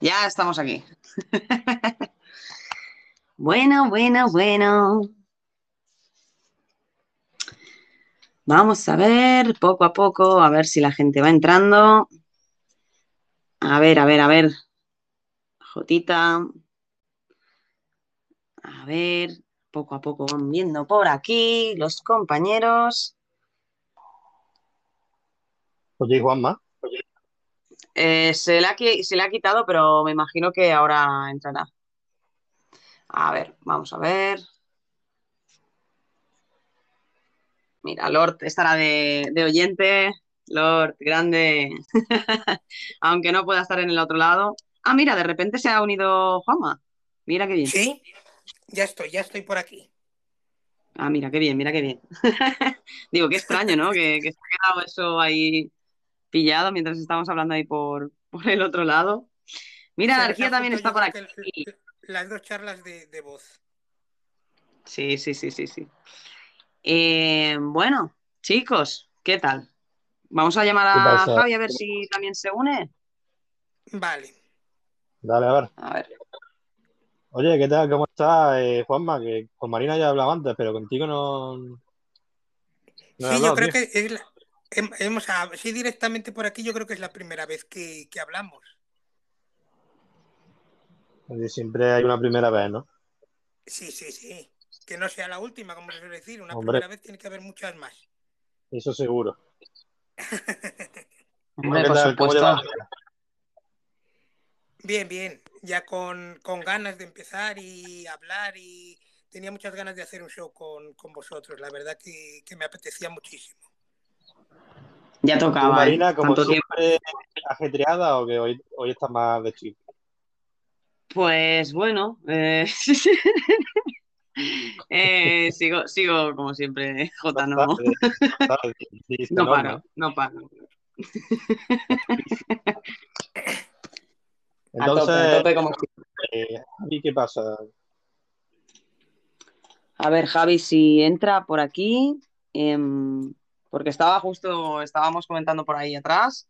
Ya estamos aquí. bueno, bueno, bueno. Vamos a ver poco a poco, a ver si la gente va entrando. A ver, a ver, a ver. Jotita. A ver, poco a poco van viendo por aquí los compañeros. Oye, Juanma. Eh, se, le ha, se le ha quitado, pero me imagino que ahora entrará. A ver, vamos a ver. Mira, Lord estará de, de oyente. Lord, grande. Aunque no pueda estar en el otro lado. Ah, mira, de repente se ha unido Juanma. Mira qué bien. Sí, ya estoy, ya estoy por aquí. Ah, mira, qué bien, mira qué bien. Digo, qué extraño, ¿no? Que, que se ha quedado eso ahí pillado mientras estamos hablando ahí por, por el otro lado. Mira, Se Anarquía también está por aquí. Las dos charlas de, de voz. Sí, sí, sí, sí, sí. Eh, bueno, chicos, ¿qué tal? Vamos a llamar ¿Qué a? Javi a ver si también se une. Vale. Dale, a ver. A ver. Oye, ¿qué tal? ¿Cómo estás, eh, Juanma? Que con Marina ya he hablado antes, pero contigo no. Sí, yo creo tío. que es la- hemos, hab- sí, directamente por aquí, yo creo que es la primera vez que, que hablamos. Siempre hay una primera vez, ¿no? Sí, sí, sí. Que no sea la última, como se suele decir. Una Hombre. primera vez tiene que haber muchas más. Eso seguro. Hombre, ¿Qué por. Bien, bien. Ya con, con ganas de empezar y hablar y tenía muchas ganas de hacer un show con, con vosotros. La verdad que, que me apetecía muchísimo. Ya ¿Tú, tocaba. Marina, como Tanto tiempo. siempre, ajetreada o que hoy, hoy estás más de chill? Pues bueno, eh, eh, sigo, sigo como siempre, Jota, no, no paro, no paro. A tope, a Entonces, tope como eh, Javi, ¿qué pasa? A ver, Javi, si entra por aquí, em, porque estaba justo, estábamos comentando por ahí atrás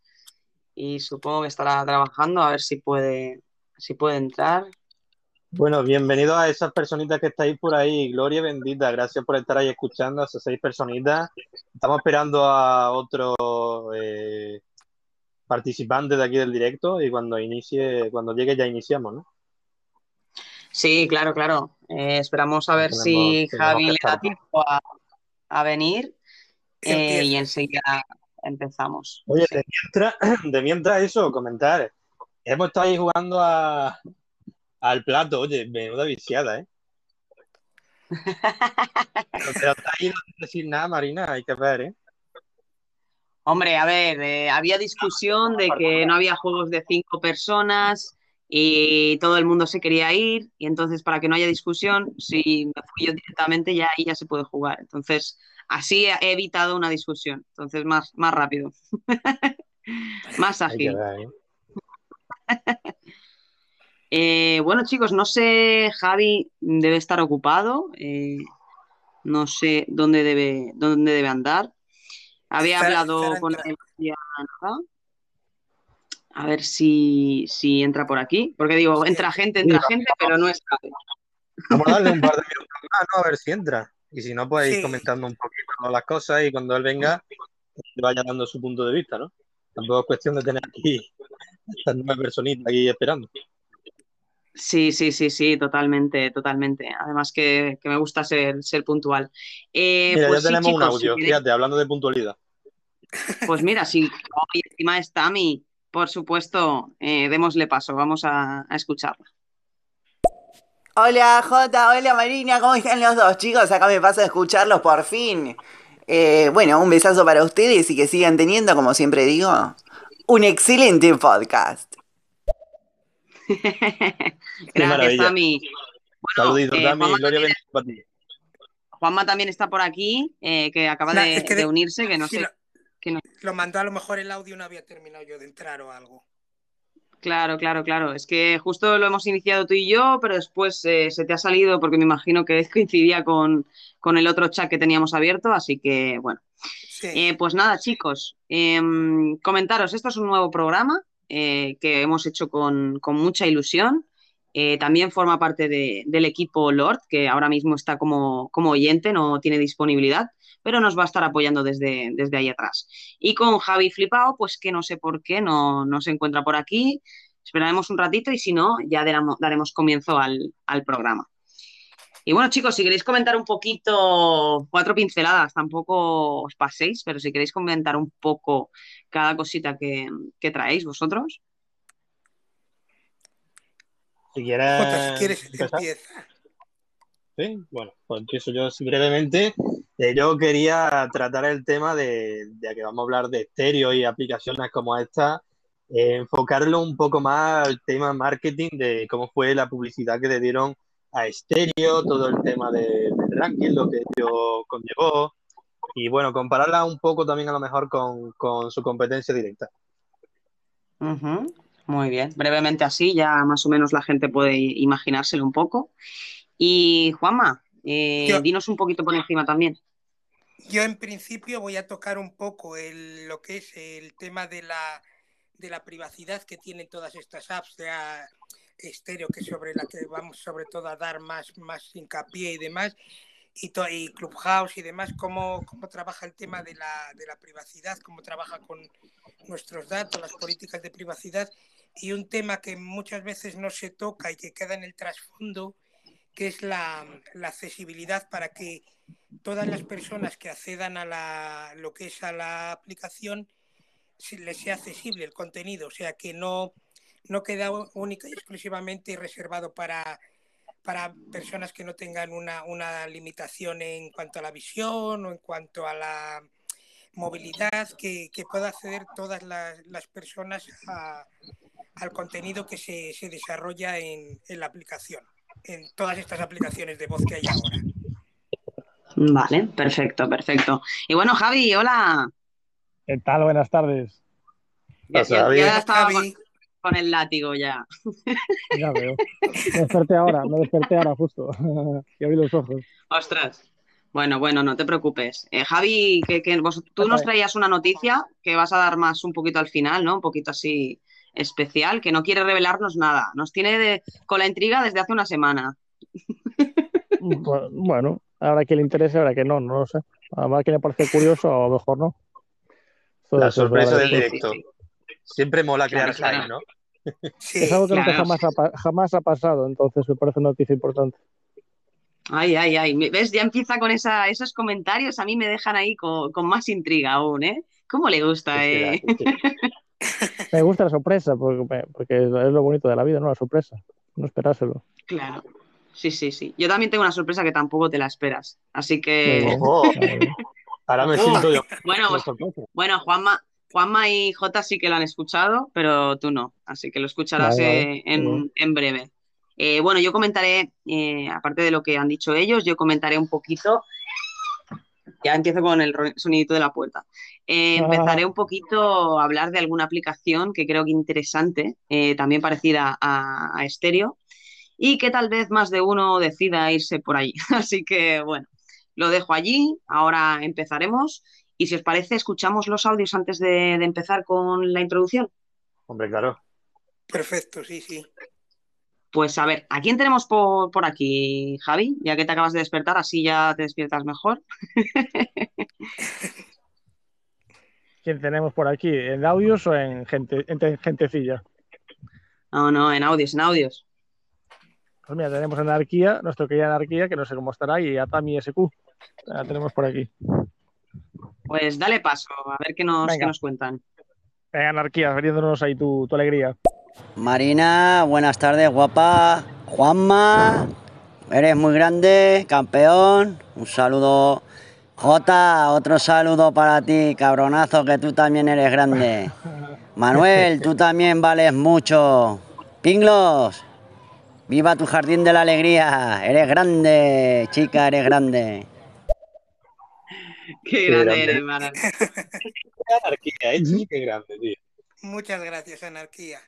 y supongo que estará trabajando, a ver si puede, si puede entrar. Bueno, bienvenidos a esas personitas que estáis por ahí. Gloria bendita, gracias por estar ahí escuchando a esas seis personitas. Estamos esperando a otro eh, participante de aquí del directo y cuando inicie, cuando llegue ya iniciamos, ¿no? Sí, claro, claro. Eh, esperamos a ver Tenemos- si Javi le da tiempo a, a venir eh, y enseguida empezamos. Oye, Sí. de mientras, de mientras eso, comentar. Hemos estado ahí jugando a, al plato, oye, menuda viciada, ¿eh? Pero está ahí no decir nada, Marina, hay que ver, ¿eh? Hombre, a ver, eh, había discusión de que no había juegos de cinco personas y todo el mundo se quería ir y entonces para que no haya discusión, si me fui yo directamente ya ahí ya se puede jugar. Entonces, así he evitado una discusión. Entonces, más, más rápido. más ágil. ¿eh? Eh, bueno, chicos, no sé, Javi debe estar ocupado. eh, no sé dónde debe, dónde debe andar. Había hablado estará con él. A ver si, si entra por aquí. Porque digo, entra gente, entra gente, pero no es Javi. Vamos a darle un par de minutos más, ¿no? A ver si entra. Y si no, pues ir Sí. comentando un poquito las cosas y cuando él venga, que vaya dando su punto de vista, ¿no? Tampoco es cuestión de tener aquí estas nueve personitas aquí esperando. Sí, sí, sí, sí, totalmente, totalmente. Además que, que me gusta ser, ser puntual. Eh, Mira, pues ya sí, tenemos un chicos, audio, fíjate, hablando de puntualidad. pues mira, si hoy encima está Tami, por supuesto, eh, démosle paso, vamos a, a escucharla. Hola Jota, hola Marina, ¿cómo están los dos chicos? Acá me paso a escucharlos por fin. Eh, bueno, un besazo para ustedes y que sigan teniendo, como siempre digo, un excelente podcast. Gracias. Tami. Bueno, eh, Tami, Juanma, Gloria también, bendita para ti. Juanma también está por aquí, eh, que acaba Nah, de, es que de de- unirse, que no sé. lo, que no- lo mandó a lo mejor el audio no había terminado yo de entrar o algo. Claro, claro, claro. Es que justo lo hemos iniciado tú y yo, pero después eh, se te ha salido porque me imagino que coincidía con, con el otro chat que teníamos abierto, así que bueno. Sí. Eh, pues nada, chicos, em, comentaros, esto es un nuevo programa, eh, que hemos hecho con, mucha ilusión. También forma parte del equipo Lord, que ahora mismo está como, como, oyente, no tiene disponibilidad, pero nos va a estar apoyando desde, desde ahí atrás. Y con Javi Flipao, pues que no sé por qué no, no se encuentra por aquí. Esperaremos un ratito y si no, ya daremos comienzo al, al programa. Y bueno, chicos, si queréis comentar un poquito, cuatro pinceladas, tampoco os paséis, pero si queréis comentar un poco cada cosita que, traéis vosotros. Si quieres, empieza. Sí, bueno, pues empiezo yo brevemente. Eh, yo quería tratar el tema de, ya que vamos a hablar de estéreo y aplicaciones como esta, eh, enfocarlo un poco más al tema marketing de cómo fue la publicidad que le dieron a estéreo, todo el tema del ranking, lo que ello conllevó, y bueno, compararla un poco también a lo mejor con, su competencia directa. Muy bien, brevemente así, ya más o menos la gente puede imaginárselo un poco. Y Juanma, eh, dinos un poquito por encima también. Yo en principio voy a tocar un poco el, lo que es el tema de la, de la privacidad que tienen todas estas apps, de, estéreo que sobre la que vamos sobre todo a dar más, más hincapié y demás, y, y Clubhouse y demás, cómo, cómo trabaja el tema de la, de la privacidad, cómo trabaja con nuestros datos, las políticas de privacidad, y un tema que muchas veces no se toca y que queda en el trasfondo, que es la, accesibilidad para que todas las personas que accedan a la, lo que es a la aplicación les sea accesible el contenido, o sea, que no no queda única y exclusivamente reservado para, para personas que no tengan una, una limitación en cuanto a la visión o en cuanto a la movilidad, que, que pueda acceder todas las, las personas al contenido que se, se desarrolla en, en, la aplicación, en todas estas aplicaciones de voz que hay ahora. Vale, perfecto, perfecto. Y bueno, Javi, hola. ¿Qué tal? Buenas tardes. Ya, ya, estaba, con el látigo ya. Ya veo. Me desperté ahora, me desperté ahora justo. y abrí los ojos. Ostras. Bueno, bueno, no te preocupes. Eh, Javi, que, tú nos traías una noticia que vas a dar más un poquito al final, ¿no? Un poquito así especial, que no quiere revelarnos nada. Nos tiene con la intriga desde hace una semana. Bueno, ahora que le interese, ahora que no, no lo sé. Además que le parece curioso, o mejor no. la sorpresa del directo. Siempre mola crear claro, ¿no? es algo que jamás, ha, jamás ha pasado, entonces me parece una noticia importante. Ay, ay, ay. ¿Ves? Ya empieza con esa, esos comentarios. A mí me dejan ahí con, más intriga aún, ¿eh? ¿Cómo le gusta, eh? Me gusta la sorpresa, porque, porque, es lo bonito de la vida, ¿no? La sorpresa. No esperárselo. Claro. Sí, sí, sí. Yo también tengo una sorpresa que tampoco te la esperas. Así que. Ahora me siento yo. Bueno, bueno, Juanma, Juanma y Jota sí que lo han escuchado, pero tú no, así que lo escucharás eh, en, breve. Eh, bueno, yo comentaré, eh, aparte de lo que han dicho ellos, yo comentaré un poquito, ya empiezo con el sonidito de la puerta, empezaré un poquito a hablar de alguna aplicación que creo que interesante, también parecida a, a Stereo, y que tal vez más de uno decida irse por ahí. Así que bueno, lo dejo allí, ahora empezaremos. Y si os parece, escuchamos los audios antes de, empezar con la introducción. Hombre, claro. Perfecto, sí, sí. Pues a ver, ¿a quién tenemos por, aquí, Javi? Ya que te acabas de despertar, así ya te despiertas mejor. ¿Quién tenemos por aquí? ¿En audios o en, gente, en gentecilla? No, no, en audios, en audios. Pues mira, tenemos Anarquía, nuestro querida Anarquía, que no sé cómo estará, y Atami SQ. La tenemos por aquí. Pues dale paso, a ver qué nos, nos cuentan. Venga, anarquía, viéndonos ahí tu, tu alegría. Marina, buenas tardes, guapa. Juanma, eres muy grande, campeón. Un saludo. Jota, otro saludo para ti, cabronazo, que tú también eres grande. Manuel, tú también vales mucho. Pinglos, viva tu jardín de la alegría. Eres grande, chica, eres grande. Qué, grande, eres, Anarquía, ¿eh? Qué grande, tío. Muchas gracias, Anarquía.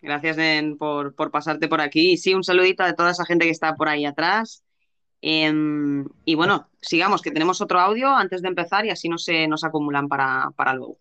Gracias por, pasarte por aquí. Y sí, un saludito a toda esa gente que está por ahí atrás. Em, y bueno, sigamos, que tenemos otro audio antes de empezar y así no se nos acumulan para, para luego.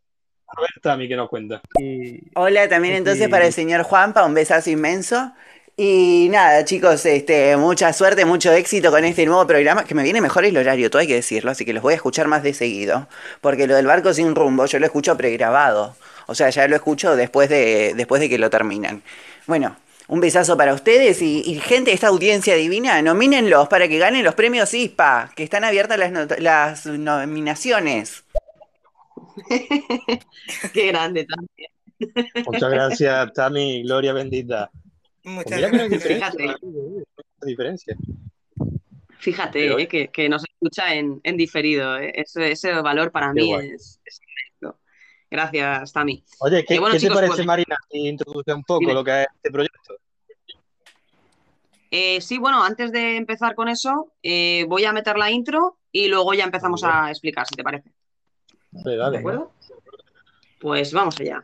A ver, Tami, que nos cuenta. Y Hola también Sí, entonces para el señor Juanpa, un besazo inmenso. Y nada, chicos, este, mucha suerte, mucho éxito con este nuevo programa, que me viene mejor el horario, todo hay que decirlo, así que los voy a escuchar más de seguido, porque lo del barco sin rumbo yo lo escucho pregrabado, o sea, ya lo escucho después de, después de que lo terminan. Bueno, un besazo para ustedes y, y gente de esta audiencia divina, nomínenlos para que ganen los premios ISPA, que están abiertas las, las nominaciones. Qué grande también. Muchas gracias, Tami, Gloria bendita. Pues Muchas mira que no hay gracias. hay diferencia. Fíjate eh, que, que nos escucha en, en diferido. eh. Ese, ese valor para Qué mí es. Gracias, Tami. Oye, ¿qué, Y bueno, qué chicos, te parece, pues- Marina? Si introduce un poco Dime. lo que es este proyecto. Eh, sí, bueno, antes de empezar con eso, eh, voy a meter la intro y luego ya empezamos a explicar, si te parece. Dale, dale. ¿De acuerdo? Pues vamos allá.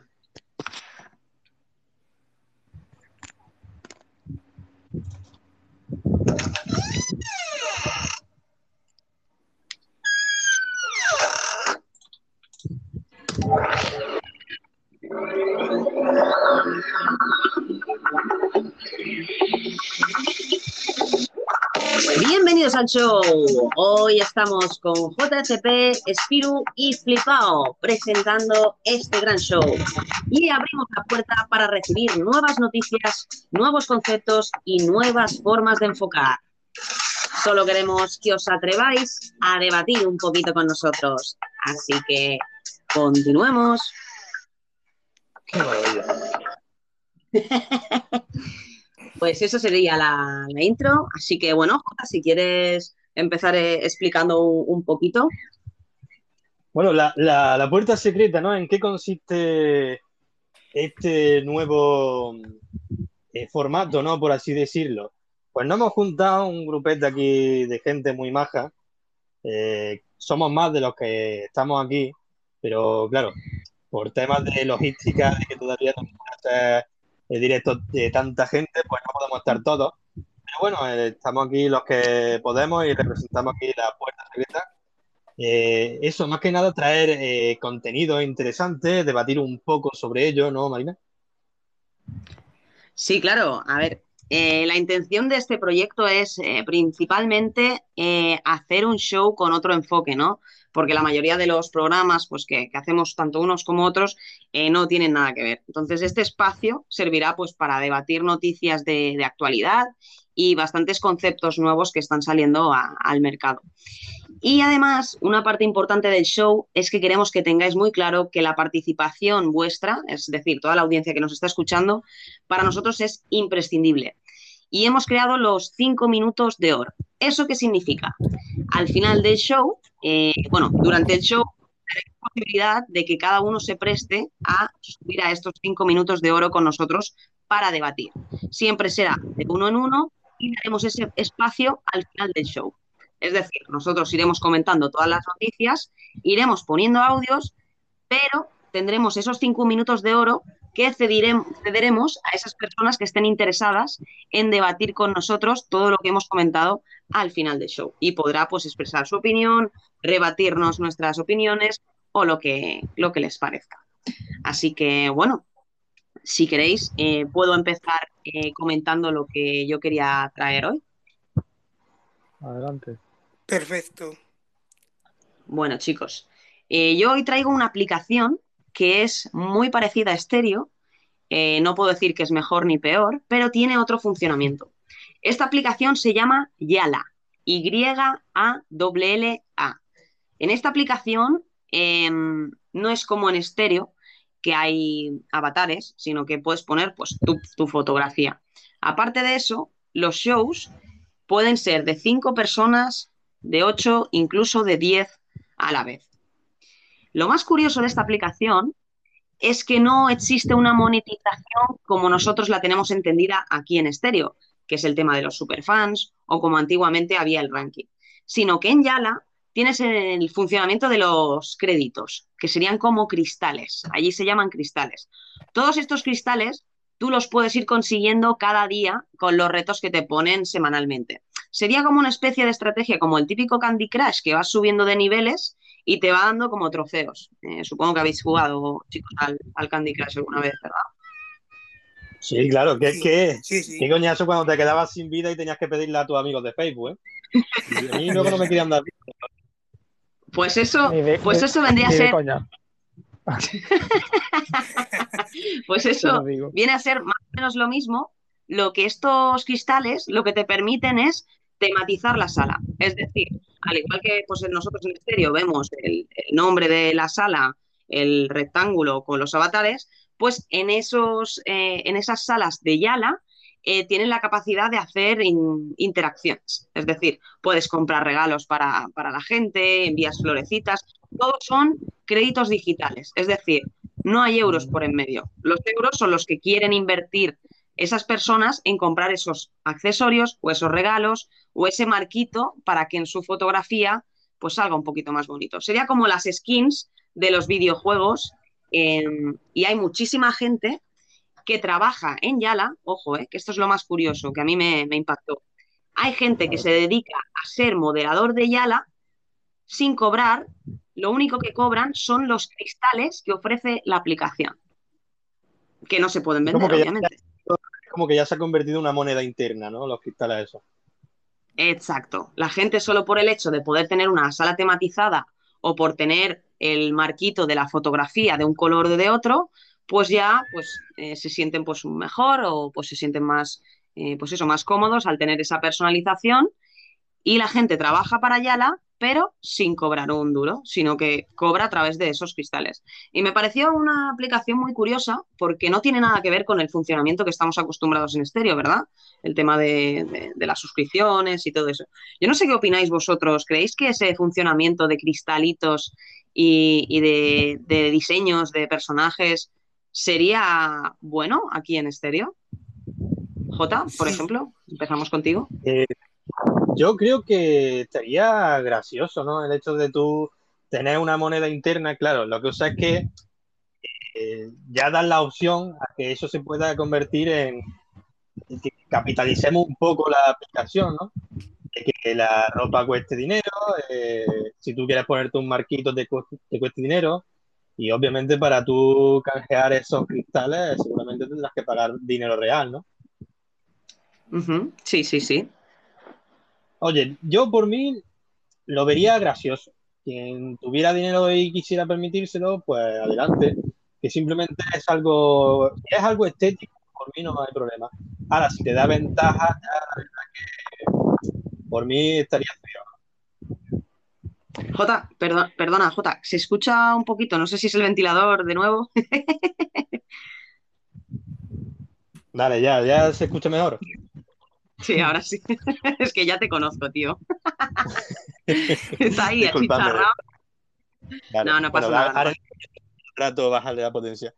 Bienvenidos al show. Hoy estamos con JCP, Spiru y Flipao presentando este gran show. Y abrimos la puerta para recibir nuevas noticias, nuevos conceptos y nuevas formas de enfocar. Solo queremos que os atreváis a debatir un poquito con nosotros. Así que continuemos. Qué maravilla. Pues eso sería la, la intro. Así que bueno, Jota, si quieres empezar eh, explicando un, un poquito. Bueno, la, la- la puerta secreta, ¿no? ¿En qué consiste este nuevo eh, formato, ¿no? Por así decirlo. Pues nos hemos juntado un grupete aquí de gente muy maja. Eh, somos más de los que estamos aquí, pero claro, por temas de logística, de que todavía no podemos hacer eh, directos de tanta gente, pues no podemos estar todos. Pero bueno, eh, estamos aquí los que podemos y representamos aquí la puerta secreta. Eh, eso, más que nada, traer eh, contenido interesante, debatir un poco sobre ello, ¿no, Marina? Sí, claro. A ver, la intención de este proyecto es principalmente hacer un show con otro enfoque, ¿no? Porque la mayoría de los programas pues, que, hacemos tanto unos como otros eh, no tienen nada que ver. Entonces, este espacio servirá pues, para debatir noticias de, actualidad y bastantes conceptos nuevos que están saliendo al mercado. Y además, una parte importante del show es que queremos que tengáis muy claro que la participación vuestra, es decir, toda la audiencia que nos está escuchando, para nosotros es imprescindible. Y hemos creado los cinco minutos de oro. ¿Eso qué significa? Al final del show, eh, bueno, durante el show, hay posibilidad de que cada uno se preste a subir a estos cinco minutos de oro con nosotros para debatir. Siempre será de uno en uno y daremos ese espacio al final del show. Es decir, nosotros iremos comentando todas las noticias, iremos poniendo audios, pero tendremos esos cinco minutos de oro que cederemos a esas personas que estén interesadas en debatir con nosotros todo lo que hemos comentado al final del show. Y podrá pues expresar su opinión, rebatirnos nuestras opiniones o lo que, lo que les parezca. Así que bueno, si queréis, eh, puedo empezar eh, comentando lo que yo quería traer hoy. Adelante. Perfecto. Bueno, chicos, eh, yo hoy traigo una aplicación que es muy parecida a Stereo. Eh, no puedo decir que es mejor ni peor, pero tiene otro funcionamiento. Esta aplicación se llama Yala, Y-A-L-L-A. En esta aplicación eh, no es como en Stereo, que hay avatares, sino que puedes poner pues, tu, tu fotografía. Aparte de eso, los shows pueden ser de cinco personas, de 8, incluso de 10 a la vez. Lo más curioso de esta aplicación es que no existe una monetización como nosotros la tenemos entendida aquí en estéreo, que es el tema de los superfans o como antiguamente había el ranking, sino que en Yala tienes el funcionamiento de los créditos, que serían como cristales, allí se llaman cristales. Todos estos cristales tú los puedes ir consiguiendo cada día con los retos que te ponen semanalmente sería como una especie de estrategia, como el típico Candy Crush, que vas subiendo de niveles y te va dando como trofeos. Eh, supongo que habéis jugado, chicos, al, al Candy Crush alguna vez, ¿verdad? Sí, claro, que es Sí, que sí, sí. qué coñazo cuando te quedabas sin vida y tenías que pedirle a tus amigos de Facebook, ¿eh? Y a mí luego no me querían dar vida. Pues eso, de- pues eso vendría a ser, coña, pues eso viene a ser más o menos lo mismo. Lo que estos cristales lo que te permiten es tematizar la sala. Es decir, al igual que pues, nosotros en estéreo vemos el, el nombre de la sala, el rectángulo con los avatares, pues en, esos, eh, en esas salas de Yala eh, tienen la capacidad de hacer in- interacciones. Es decir, puedes comprar regalos para, para la gente, envías florecitas, todos son créditos digitales. Es decir, no hay euros por en medio. Los euros son los que quieren invertir esas personas en comprar esos accesorios o esos regalos o ese marquito para que en su fotografía pues salga un poquito más bonito. Sería como las skins de los videojuegos eh, y hay muchísima gente que trabaja en Yala, ojo, eh, que esto es lo más curioso, que a mí me, me impactó. Hay gente que se dedica a ser moderador de Yala sin cobrar, lo único que cobran son los cristales que ofrece la aplicación, que no se pueden vender, ya- obviamente. Como que ya se ha convertido en una moneda interna, ¿no? Los cristales esos. Exacto. La gente solo por el hecho de poder tener una sala tematizada o por tener el marquito de la fotografía de un color o de otro, pues ya pues, eh, se sienten pues mejor o pues se sienten más, eh, pues eso, más cómodos al tener esa personalización y la gente trabaja para Yala, pero sin cobrar un duro, sino que cobra a través de esos cristales. Y me pareció una aplicación muy curiosa porque no tiene nada que ver con el funcionamiento que estamos acostumbrados en estéreo, ¿verdad? El tema de, de- de las suscripciones y todo eso. Yo no sé qué opináis vosotros. ¿Creéis que ese funcionamiento de cristalitos y, y de, de diseños de personajes sería bueno aquí en estéreo? Jota, por Sí. ejemplo, empezamos contigo. Eh, yo creo que estaría gracioso, ¿no? El hecho de tú tener una moneda interna, claro, lo que pasa es que eh, ya dan la opción a que eso se pueda convertir en en que capitalicemos un poco la aplicación, ¿no? Que la ropa cueste dinero, eh, si tú quieres ponerte un marquito te, cu- te cueste dinero, y obviamente para tú canjear esos cristales seguramente tendrás que pagar dinero real, ¿no? Sí, sí, sí. Oye, yo por mí lo vería gracioso. Quien tuviera dinero y quisiera permitírselo, pues adelante. Que simplemente es algo, es algo estético, por mí no hay problema. Ahora, si te da ventaja, ya la verdad que por mí estaría feo. Jota, perdón, perdona, Jota, se escucha un poquito, no sé si es el ventilador de nuevo. Dale, ya, ya se escucha mejor. Sí, ahora sí. Es que ya te conozco, tío. Está ahí, achicharrado. Vale, No, no pasa bueno, nada, Ahora un rato bajarle la potencia.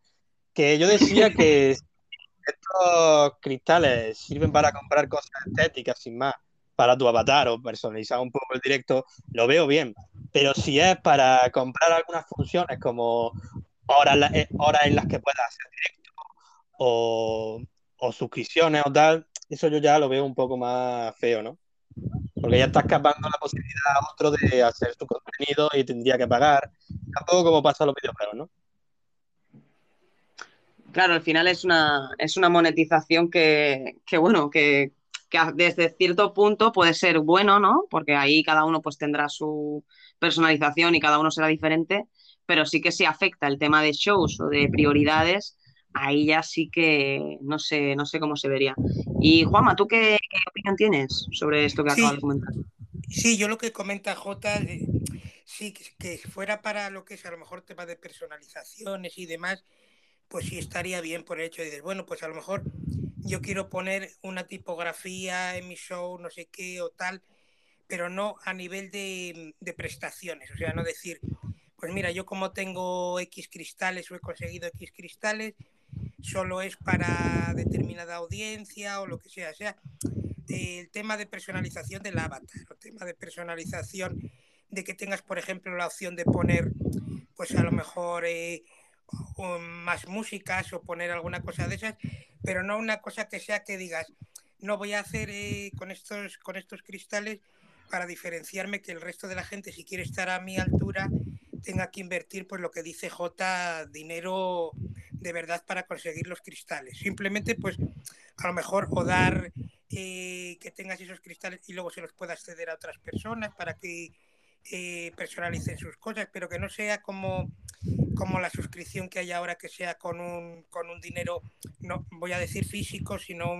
Que yo decía que estos cristales sirven para comprar cosas estéticas, sin más, para tu avatar o personalizar un poco el directo, lo veo bien. Pero si es para comprar algunas funciones como horas, eh, horas en las que puedas hacer directo o, o suscripciones o tal, eso yo ya lo veo un poco más feo, ¿no? Porque ya está escapando la posibilidad a otro de hacer su contenido y tendría que pagar. Tampoco como pasa en los videojuegos, ¿no? Claro, al final es una, es una monetización que, que bueno, que, que a- desde cierto punto puede ser bueno, ¿no? Porque ahí cada uno pues tendrá su personalización y cada uno será diferente, pero sí que si afecta el tema de shows o de prioridades, ahí ya sí que no sé, no sé cómo se vería. Y Juanma, ¿tú qué, qué opinión tienes sobre esto que Sí. acabas de comentar? Sí, yo lo que comenta J, eh, sí, que, que fuera para lo que es a lo mejor tema de personalizaciones y demás, pues sí estaría bien por el hecho de decir, bueno, pues a lo mejor yo quiero poner una tipografía en mi show, no sé qué o tal, pero no a nivel de, de prestaciones, o sea, no decir, pues mira, yo como tengo X cristales o he conseguido X cristales, solo es para determinada audiencia o lo que sea, o sea, el tema de personalización del avatar, el tema de personalización de que tengas, por ejemplo, la opción de poner, pues a lo mejor eh, más músicas o poner alguna cosa de esas, pero no una cosa que sea que digas, no voy a hacer eh, con, estos, con estos cristales para diferenciarme que el resto de la gente, si quiere estar a mi altura, tenga que invertir, pues lo que dice J, dinero de verdad para conseguir los cristales. Simplemente, pues a lo mejor o dar eh, que tengas esos cristales y luego se los puedas ceder a otras personas para que eh, personalicen sus cosas, pero que no sea como, como la suscripción que hay ahora, que sea con un, con un dinero, no voy a decir físico, sino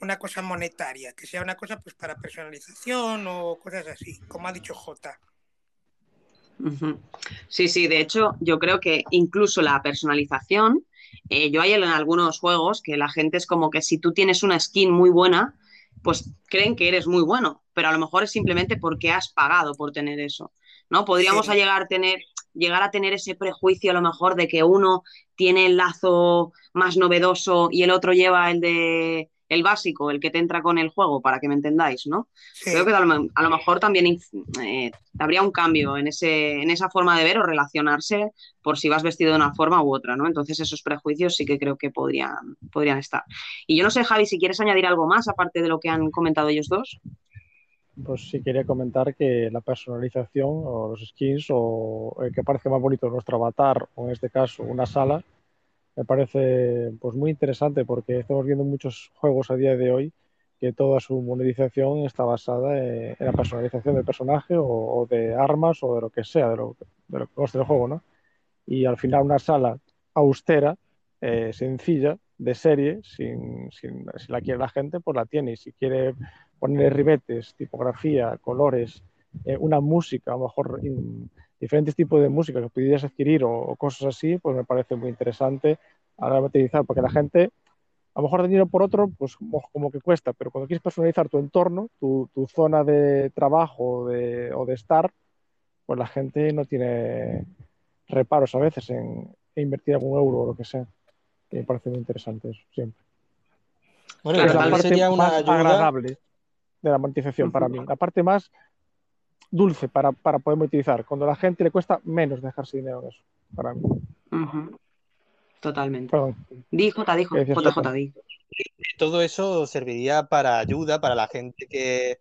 una cosa monetaria, que sea una cosa pues para personalización o cosas así, como ha dicho J. Sí, sí, de hecho, yo creo que incluso la personalización, eh, yo hay en algunos juegos que la gente es como que si tú tienes una skin muy buena, pues creen que eres muy bueno, pero a lo mejor es simplemente porque has pagado por tener eso, ¿no? Podríamos llegar, a tener, llegar a tener ese prejuicio a lo mejor de que uno tiene el lazo más novedoso y el otro lleva el de el básico, el que te entra con el juego, para que me entendáis, ¿no? Creo que a lo, mejor también eh, habría un cambio en, ese, en esa forma de ver o relacionarse por si vas vestido de una forma u otra, ¿no? Entonces esos prejuicios sí que creo que podrían, podrían estar. Y yo no sé, Javi, si quieres añadir algo más aparte de lo que han comentado ellos dos. Pues sí quería comentar que la personalización o los skins o el que parece más bonito nuestro avatar o en este caso una sala me parece pues muy interesante porque estamos viendo muchos juegos a día de hoy que toda su monetización está basada en, la personalización del personaje o, de armas o de lo que sea, de lo, de lo que coste el juego, ¿no? Y al final una sala austera, eh, sencilla, de serie, sin, sin, si la quiere la gente, pues la tiene. Y si quiere poner ribetes, tipografía, colores, eh, una música, a lo mejor diferentes tipos de música que pudieras adquirir o, cosas así, pues me parece muy interesante a la hora de utilizar, porque la gente, a lo mejor dinero por otro, pues como, que cuesta, pero cuando quieres personalizar tu entorno, tu, zona de trabajo de, o de estar, pues la gente no tiene reparos a veces en, invertir algún euro o lo que sea. Y me parece muy interesante eso, siempre. Bueno, es la parte sería una más agradable de la monetización para mí. La parte más dulce para, para poder monetizar, cuando a la gente le cuesta menos dejarse dinero en eso, para mí. Totalmente. Dijo, dijo, JJ, Todo eso serviría para ayuda para la gente que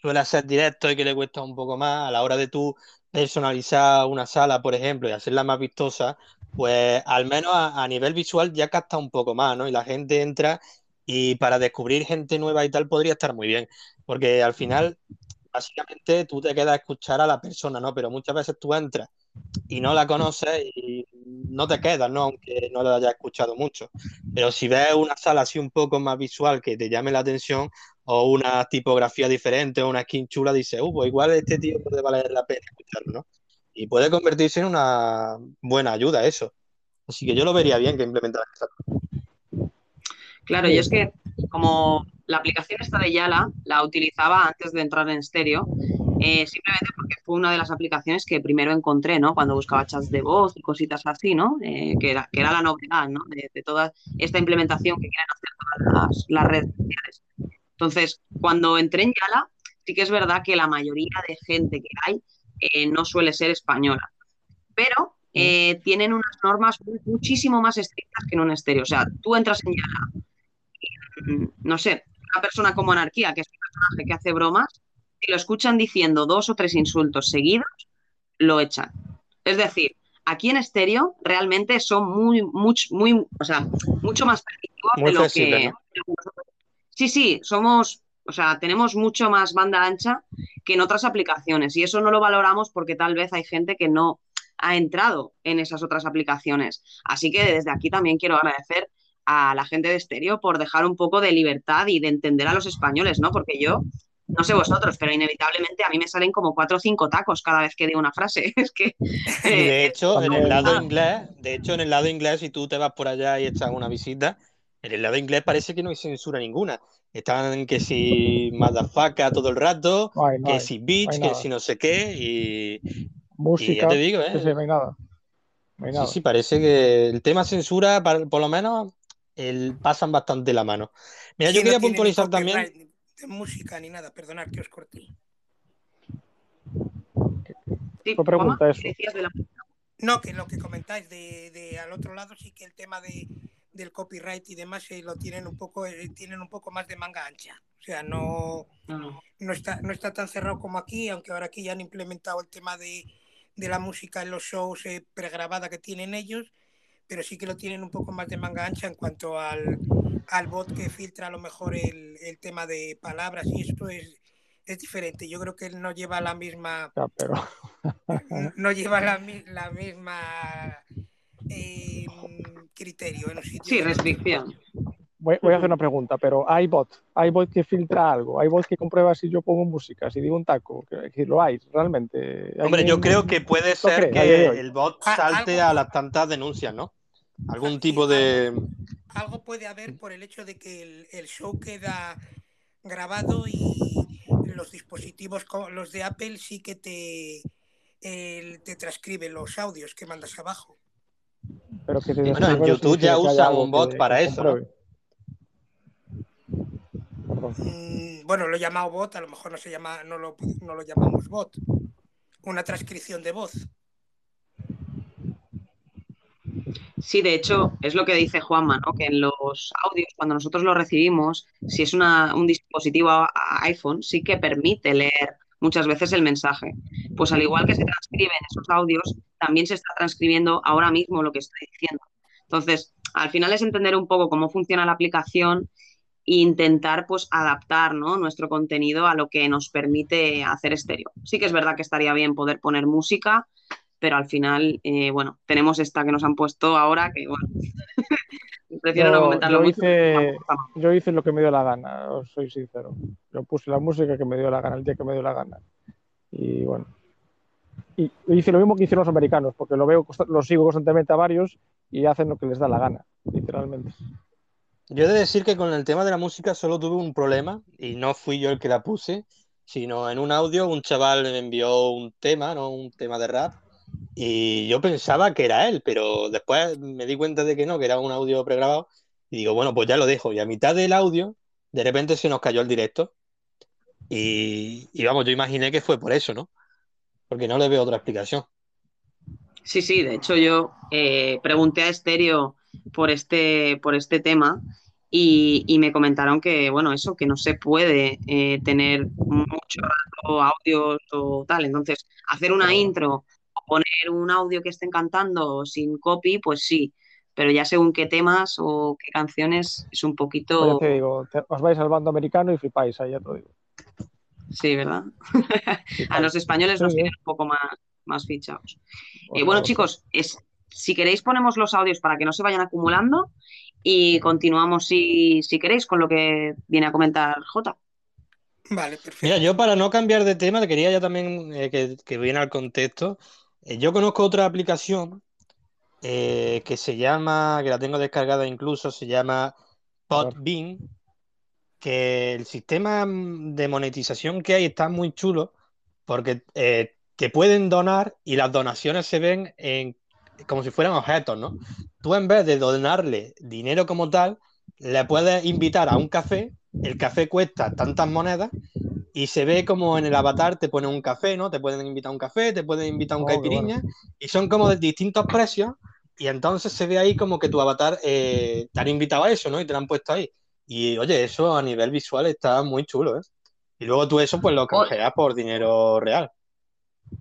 suele hacer directo y que le cuesta un poco más. A la hora de tú personalizar una sala, por ejemplo, y hacerla más vistosa, pues al menos a, a, nivel visual ya capta un poco más, ¿no? Y la gente entra y para descubrir gente nueva y tal podría estar muy bien, porque al final básicamente tú te quedas a escuchar a la persona, ¿no? Pero muchas veces tú entras y no la conoces y no te quedas, ¿no? Aunque no la hayas escuchado mucho. Pero si ves una sala así un poco más visual que te llame la atención o una tipografía diferente o una skin chula, dices, uh, pues igual este tío puede valer la pena escucharlo, ¿no? Y puede convertirse en una buena ayuda eso. Así que yo lo vería bien que implementaran esta Claro, y es que como la aplicación esta de Yala la utilizaba antes de entrar en estéreo, eh, simplemente porque fue una de las aplicaciones que primero encontré, ¿no? Cuando buscaba chats de voz y cositas así, ¿no? Eh, que, era, que era la novedad, ¿no? De, toda esta implementación que quieren hacer todas las, redes sociales. Entonces, cuando entré en Yala, sí que es verdad que la mayoría de gente que hay eh, no suele ser española, pero tienen unas normas muchísimo más estrictas que en un estéreo. O sea, tú entras en Yala Mm, no sé, una persona como Anarquía, que es un personaje que hace bromas, si lo escuchan diciendo dos o tres insultos seguidos, lo echan. Es decir, aquí en estéreo realmente son muy, muy, muy, o sea, mucho más permisivos de lo que. Sí, sí, somos, o sea, tenemos mucho más banda ancha que en otras aplicaciones y eso no lo valoramos porque tal vez hay gente que no ha entrado en esas otras aplicaciones. Así que desde aquí también quiero agradecer a la gente de estéreo por dejar un poco de libertad y de entender a los españoles, ¿no? Porque yo, no sé vosotros, pero inevitablemente a mí me salen como cuatro o cinco tacos cada vez que digo una frase. Es que. de eh, hecho, en el lado inglés, de hecho, en el lado inglés, si tú te vas por allá y echas una visita, en el lado inglés parece que no hay censura ninguna. Están que si madafaca todo el rato, que si bitch, que si no sé qué, y. Música. ya te digo, ¿eh? Sí, Sí, sí, parece que el tema censura, por lo menos el, pasan bastante la mano. Mira, yo quería puntualizar también. De música ni nada, perdonad que os corté. ¿Qué pregunta eso? No, que lo que comentáis de, al otro lado sí que el tema de, del copyright y demás eh, lo tienen un poco eh, tienen un poco más de manga ancha. O sea, no, no, está, no está tan cerrado como aquí, aunque ahora aquí ya han implementado el tema de, de la música en los shows eh, pregrabada que tienen ellos, pero sí que lo tienen un poco más de manga ancha en cuanto al, al bot que filtra a lo mejor el, el tema de palabras y esto es, es diferente. Yo creo que él no lleva la misma. Ya, pero... no lleva la, mi- la misma eh, criterio en un sitio. Sí, restricción. Voy, voy a hacer una pregunta, pero hay bot, hay bot que filtra algo, hay bot que comprueba si yo pongo música, si digo un taco, que, que lo hay, realmente. ¿Hay Hombre, yo creo que puede ¿Lo ser que el bot salte algo- a las tantas denuncias, ¿no? Algún tipo de... Algo puede haber por el hecho de que el, el show queda grabado y los dispositivos, los de Apple, sí que te, el- te transcriben los audios que mandas abajo. Pero que te Bueno, en YouTube ya algo un bot que- para que eso. Mm, Bueno, lo he llamado bot, a lo mejor no se llama, no lo, no lo llamamos bot. Una transcripción de voz. Sí, de hecho, es lo que dice Juanma, ¿no? Que en los audios, cuando nosotros los recibimos, si es un dispositivo a- iPhone, sí que permite leer muchas veces el mensaje. Pues al igual que se transcriben esos audios, también se está transcribiendo ahora mismo lo que estoy diciendo. Entonces, al final es entender un poco cómo funciona la aplicación e intentar pues adaptar, ¿no? nuestro contenido a lo que nos permite hacer estéreo. Sí que es verdad que estaría bien poder poner música, pero al final, eh, bueno, tenemos esta que nos han puesto ahora, que bueno, prefiero no Yo- comentarlo yo mucho. hice-. Yo hice lo que me dio la gana, os soy sincero. Yo puse la música que me dio la gana, el día que me dio la gana. Y bueno. Y hice lo mismo que hicieron los americanos, porque lo veo, lo sigo constantemente a varios y hacen lo que les da la gana, literalmente. Yo he de decir que con el tema de la música solo tuve un problema y no fui yo el que la puse, sino en un audio un chaval me envió un tema, ¿no? Un tema de rap y yo pensaba que era él, pero después me di cuenta de que no, que era un audio pregrabado y digo, bueno, pues ya lo dejo. Y a mitad del audio, de repente se nos cayó el directo y, y vamos, yo imaginé que fue por eso, ¿no? Porque no le veo otra explicación. Sí, sí, de hecho yo eh, pregunté a Estéreo por este, por este tema y, y me comentaron que, bueno, eso, que no se puede eh, tener mucho rato audios o tal. Entonces, hacer una intro poner un audio que estén cantando sin copy, pues sí, pero ya según qué temas o qué canciones es un Pues poquito... ya te digo, te- os vais al bando americano y flipáis, ahí ya te lo digo. Sí, ¿verdad? A los españoles nos Sí, tienen un poco más, más fichados. Por Eh, bueno, favor. chicos, es, si queréis ponemos los audios para que no se vayan acumulando y continuamos si, si queréis con lo que viene a comentar Jota. Vale, perfecto. Mira, yo para no cambiar de tema, quería ya también eh, que, que viene al contexto. Eh, yo conozco otra aplicación eh, que se llama, que la tengo descargada incluso, se llama Podbean, que el sistema mm, de monetización que hay está muy chulo porque eh, te pueden donar y las donaciones se ven en, como si fueran objetos, ¿no? Tú en vez de donarle dinero como tal, le puedes invitar a un café, el café cuesta tantas monedas y se ve como en el avatar te pone un café, ¿no? Te pueden invitar a un café, te pueden invitar a un Oh, qué caipirinha y son como de distintos precios y entonces se ve ahí como que tu avatar eh, te han invitado a eso, ¿no? Y te lo han puesto ahí. Y oye, eso a nivel visual está muy chulo, ¿eh? Y luego tú eso pues lo canjeas por dinero real.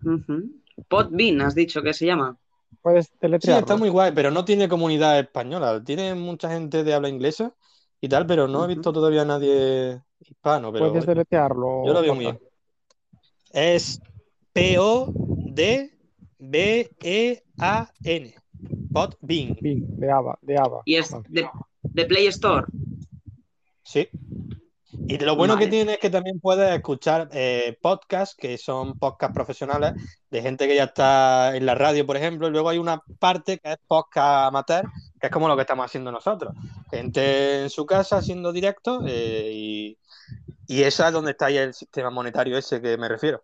Ujú. Podbean, has dicho que se llama. Puedes Sí, está muy guay, pero no tiene comunidad española. Tiene mucha gente de habla inglesa y tal, pero no he visto todavía a nadie hispano. Pero Puedes deletrearlo. yo lo veo muy bien. Es P-O-D-B-E-A-N. Podbean. Bing, de Ava, de Ava. Y es de, de Play Store. Sí. Y lo bueno Vale. que tiene es que también puedes escuchar eh, podcasts, que son podcasts profesionales, de gente que ya está en la radio, por ejemplo, y luego hay una parte que es podcast amateur, que es como lo que estamos haciendo nosotros. Gente en su casa haciendo directo eh, y, y esa es donde está ahí el sistema monetario ese que me refiero.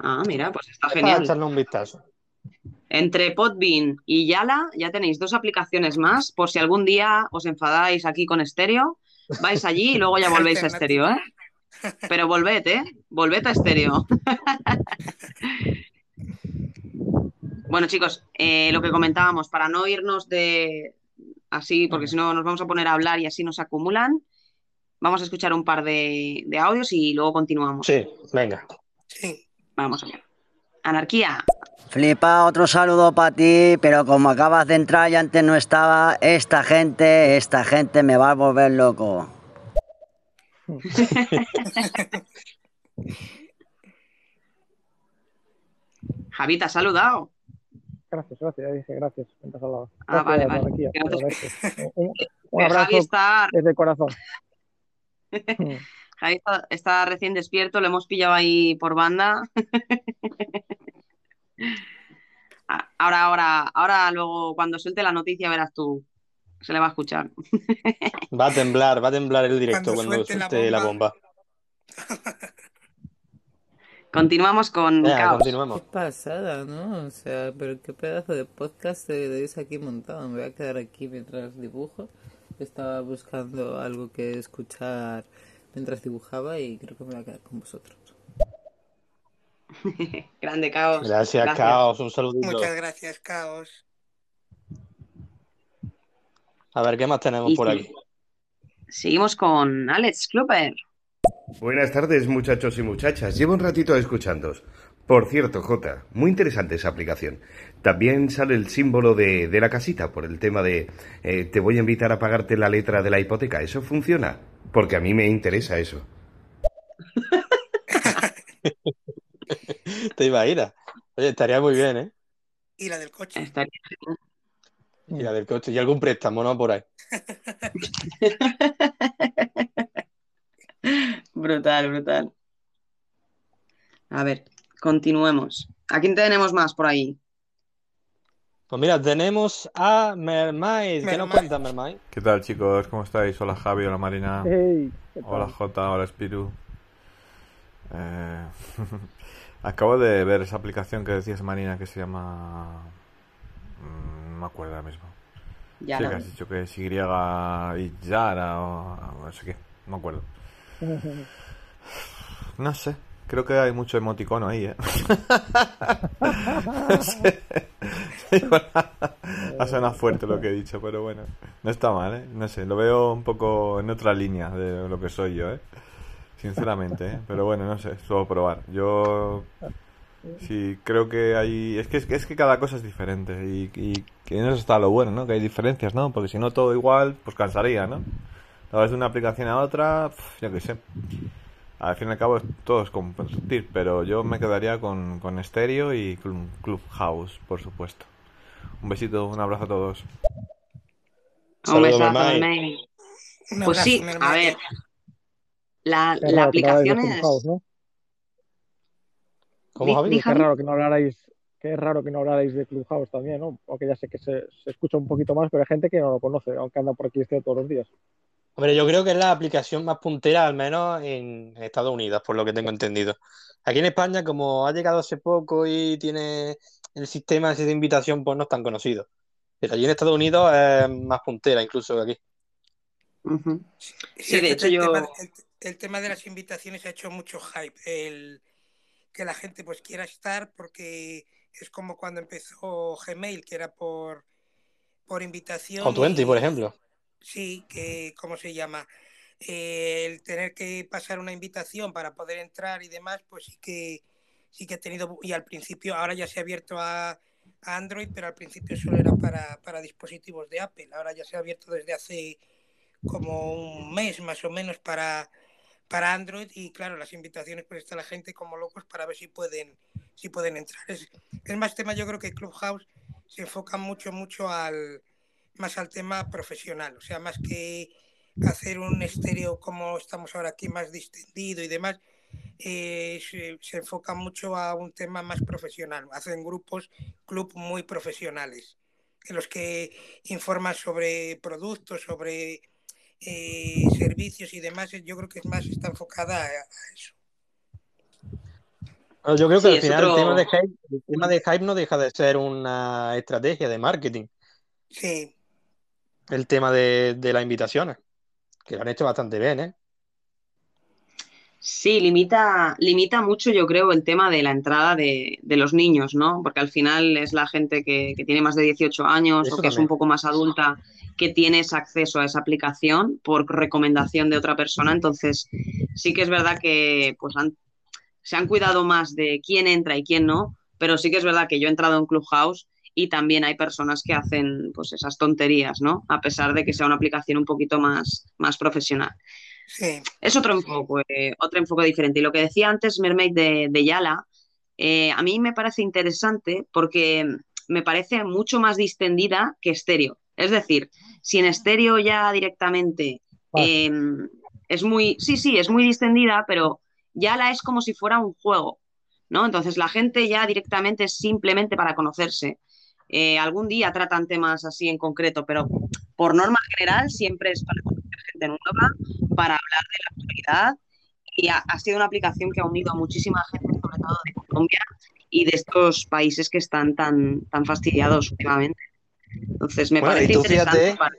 Ah, mira, pues está para genial. echarle un vistazo. Entre Podbean y Yala ya tenéis dos aplicaciones más por si algún día os enfadáis aquí con Estéreo, vais allí y luego ya volvéis a Estéreo, ¿eh? Pero volved, ¿eh? Volved a Estéreo. Bueno, chicos, eh, lo que comentábamos, para no irnos de así, porque si no nos vamos a poner a hablar y así nos acumulan, vamos a escuchar un par de, de audios y luego continuamos. Sí, venga. Sí. Vamos allá. Anarquía. Flipa, otro saludo para ti, pero como acabas de entrar y antes no estaba, esta gente, esta gente me va a volver loco. Javi, ¿te has saludado? Gracias, gracias, ya dije gracias. mientras hablaba. Ah, vale, Gracias, vale. Un, abrazo Javi está, desde el corazón. Javi está, está recién despierto, lo hemos pillado ahí por banda. Ah, Ahora, ahora, ahora luego cuando suelte la noticia verás tú. Se le va a escuchar. Va a temblar, va a temblar el directo Cuando cuando, suelte la suelte la bomba. Continuamos con Venga, Caos. Qué continuemos. pasada, ¿no? O sea, pero qué pedazo de podcast tenéis aquí montado. Me voy a quedar aquí mientras dibujo. Estaba buscando algo que escuchar mientras dibujaba y creo que me voy a quedar con vosotros. Grande Caos. Gracias, Caos, un saludito. Muchas gracias, Caos. A ver, ¿qué más tenemos Y por sí. aquí? Seguimos con Alex Kluber. Buenas tardes, muchachos y muchachas. Llevo un ratito escuchándoos. Por cierto, Jota, muy interesante esa aplicación. También sale el símbolo de, de la casita por el tema de eh, te voy a invitar a pagarte la letra de la hipoteca. ¿Eso funciona? Porque a mí me interesa eso. Te a- Oye, estaría muy bien, ¿eh? Y la del coche. Estaría- Y la del coche. Y algún préstamo, ¿no? Por ahí. Brutal, brutal. A ver, continuemos. ¿A quién tenemos más por ahí? Pues mira, tenemos a Mermaid. ¿Qué nos cuenta Mermaid? ¿Qué tal chicos? ¿Cómo estáis? Hola Javi, hola Marina, hola Jota, hola Spiru. Eh, acabo de ver esa aplicación que decías Marina que se llama... mm, No me acuerdo ahora mismo. Ya sí, no. que has dicho que es Y y Yara o no sé qué, no me acuerdo. No sé, creo que hay mucho emoticono ahí, ¿eh? No sé. Ha sonado fuerte lo que he dicho, pero bueno, no está mal, ¿eh? No sé, lo veo un poco en otra línea de lo que soy yo, ¿eh? Sinceramente, ¿eh? Pero bueno, no sé, solo probar. Yo sí creo que hay... Es que, es que, es cada cosa es diferente y, y en eso está lo bueno, ¿no? Que hay diferencias, ¿no? Porque si no todo igual, pues cansaría, ¿no? A veces de una aplicación a otra, yo qué sé. Al fin y al cabo todo es compartir, pero yo me quedaría con, con Stereo y Clu- Clubhouse, por supuesto. Un besito, un abrazo a todos. Un besazo, Pues abrazo, sí, a ver. La, la que aplicación de es. ¿no? ¿Cómo, di- Qué raro que no hablarais, qué raro que no hablarais de Clubhouse también, ¿no? Aunque ya sé que se, se escucha un poquito más, pero hay gente que no lo conoce, aunque anda por aquí este todos los días. Hombre, yo creo que es la aplicación más puntera, al menos en Estados Unidos, por lo que tengo entendido. Aquí en España, como ha llegado hace poco y tiene el sistema de invitación, pues no es tan conocido. Pero allí en Estados Unidos es más puntera, incluso que aquí. Sí, de hecho el yo- tema, el, el tema de las invitaciones ha hecho mucho hype. El, que la gente pues quiera estar porque es como cuando empezó Gmail, que era por, por invitación. O Twenty, y- por ejemplo. Sí, que, ¿cómo se llama? Eh, el tener que pasar una invitación para poder entrar y demás, pues sí que sí que ha tenido, y al principio, ahora ya se ha abierto a, a Android, pero al principio solo era para, para dispositivos de Apple, ahora ya se ha abierto desde hace como un mes más o menos para, para Android y claro, las invitaciones pues está la gente como locos para ver si pueden, si pueden entrar. Es, es más tema, yo creo que Clubhouse se enfoca mucho, mucho al más al tema profesional, o sea, más que hacer un estéreo como estamos ahora aquí más distendido y demás, eh, se, se enfoca mucho a un tema más profesional. Hacen grupos, club muy profesionales, en los que informan sobre productos, sobre eh, servicios y demás. Yo creo que es más está enfocada a, a eso. Bueno, yo creo que Sí, al final el tema de hype, el tema de hype no deja de ser una estrategia de marketing. Sí, El tema de, de las invitaciones, que lo han hecho bastante bien, ¿eh? Sí, limita, limita mucho, yo creo, el tema de la entrada de, de los niños, ¿no? Porque al final es la gente que, que tiene más de 18 años Eso o que es un poco más adulta que tiene ese acceso a esa aplicación por recomendación de otra persona. Entonces, sí que es verdad que pues han- se han cuidado más de quién entra y quién no, pero sí que es verdad que yo he entrado en Clubhouse y también hay personas que hacen pues esas tonterías, ¿no? A pesar de que sea una aplicación un poquito más, más profesional. Sí. Es otro enfoque, eh, otro enfoque diferente. Y lo que decía antes Mermaid de, de Yala, eh, a mí me parece interesante porque me parece mucho más distendida que estéreo. Es decir, si en estéreo ya directamente eh, es muy, sí, sí, es muy distendida, pero ya la es como si fuera un juego, ¿no? Entonces la gente ya directamente es simplemente para conocerse. Eh, algún día tratan temas así en concreto, pero por norma general siempre es para conocer gente nueva, para hablar de la actualidad y ha, ha sido una aplicación que ha unido a muchísima gente, sobre todo de Colombia y de estos países que están tan, tan fastidiados últimamente. Entonces me Bueno, parece y tú interesante fíjate, para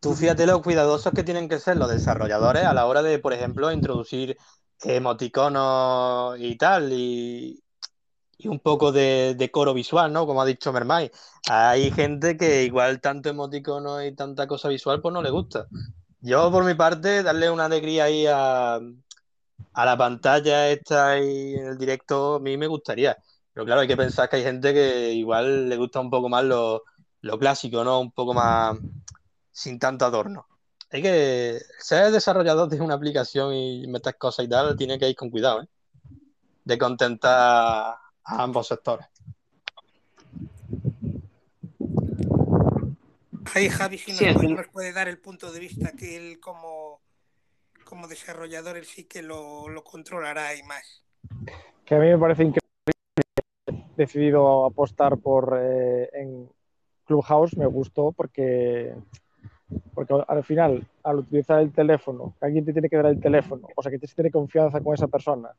tú fíjate lo cuidadosos que tienen que ser los desarrolladores a la hora de, por ejemplo, introducir emoticonos y tal, y, y un poco de, de coro visual, ¿no? Como ha dicho Mermay. Hay gente que igual tanto emoticono y tanta cosa visual, pues no le gusta. Yo, por mi parte, darle una alegría ahí a, a la pantalla esta ahí en el directo, a mí me gustaría. Pero claro, hay que pensar que hay gente que igual le gusta un poco más lo, lo clásico, ¿no? Un poco más sin tanto adorno. Hay que ser desarrollador de una aplicación y meter cosas y tal, tiene que ir con cuidado, ¿eh? De contentar a ambos sectores. Ahí Javi si nos, Sí, puede, fin- nos puede dar el punto de vista que él como, como desarrollador él sí que lo, lo controlará y más. que a mí me parece increíble decidido apostar por eh, en Clubhouse me gustó porque porque al final al utilizar el teléfono alguien te tiene que dar el teléfono o sea que tienes que tener confianza con esa persona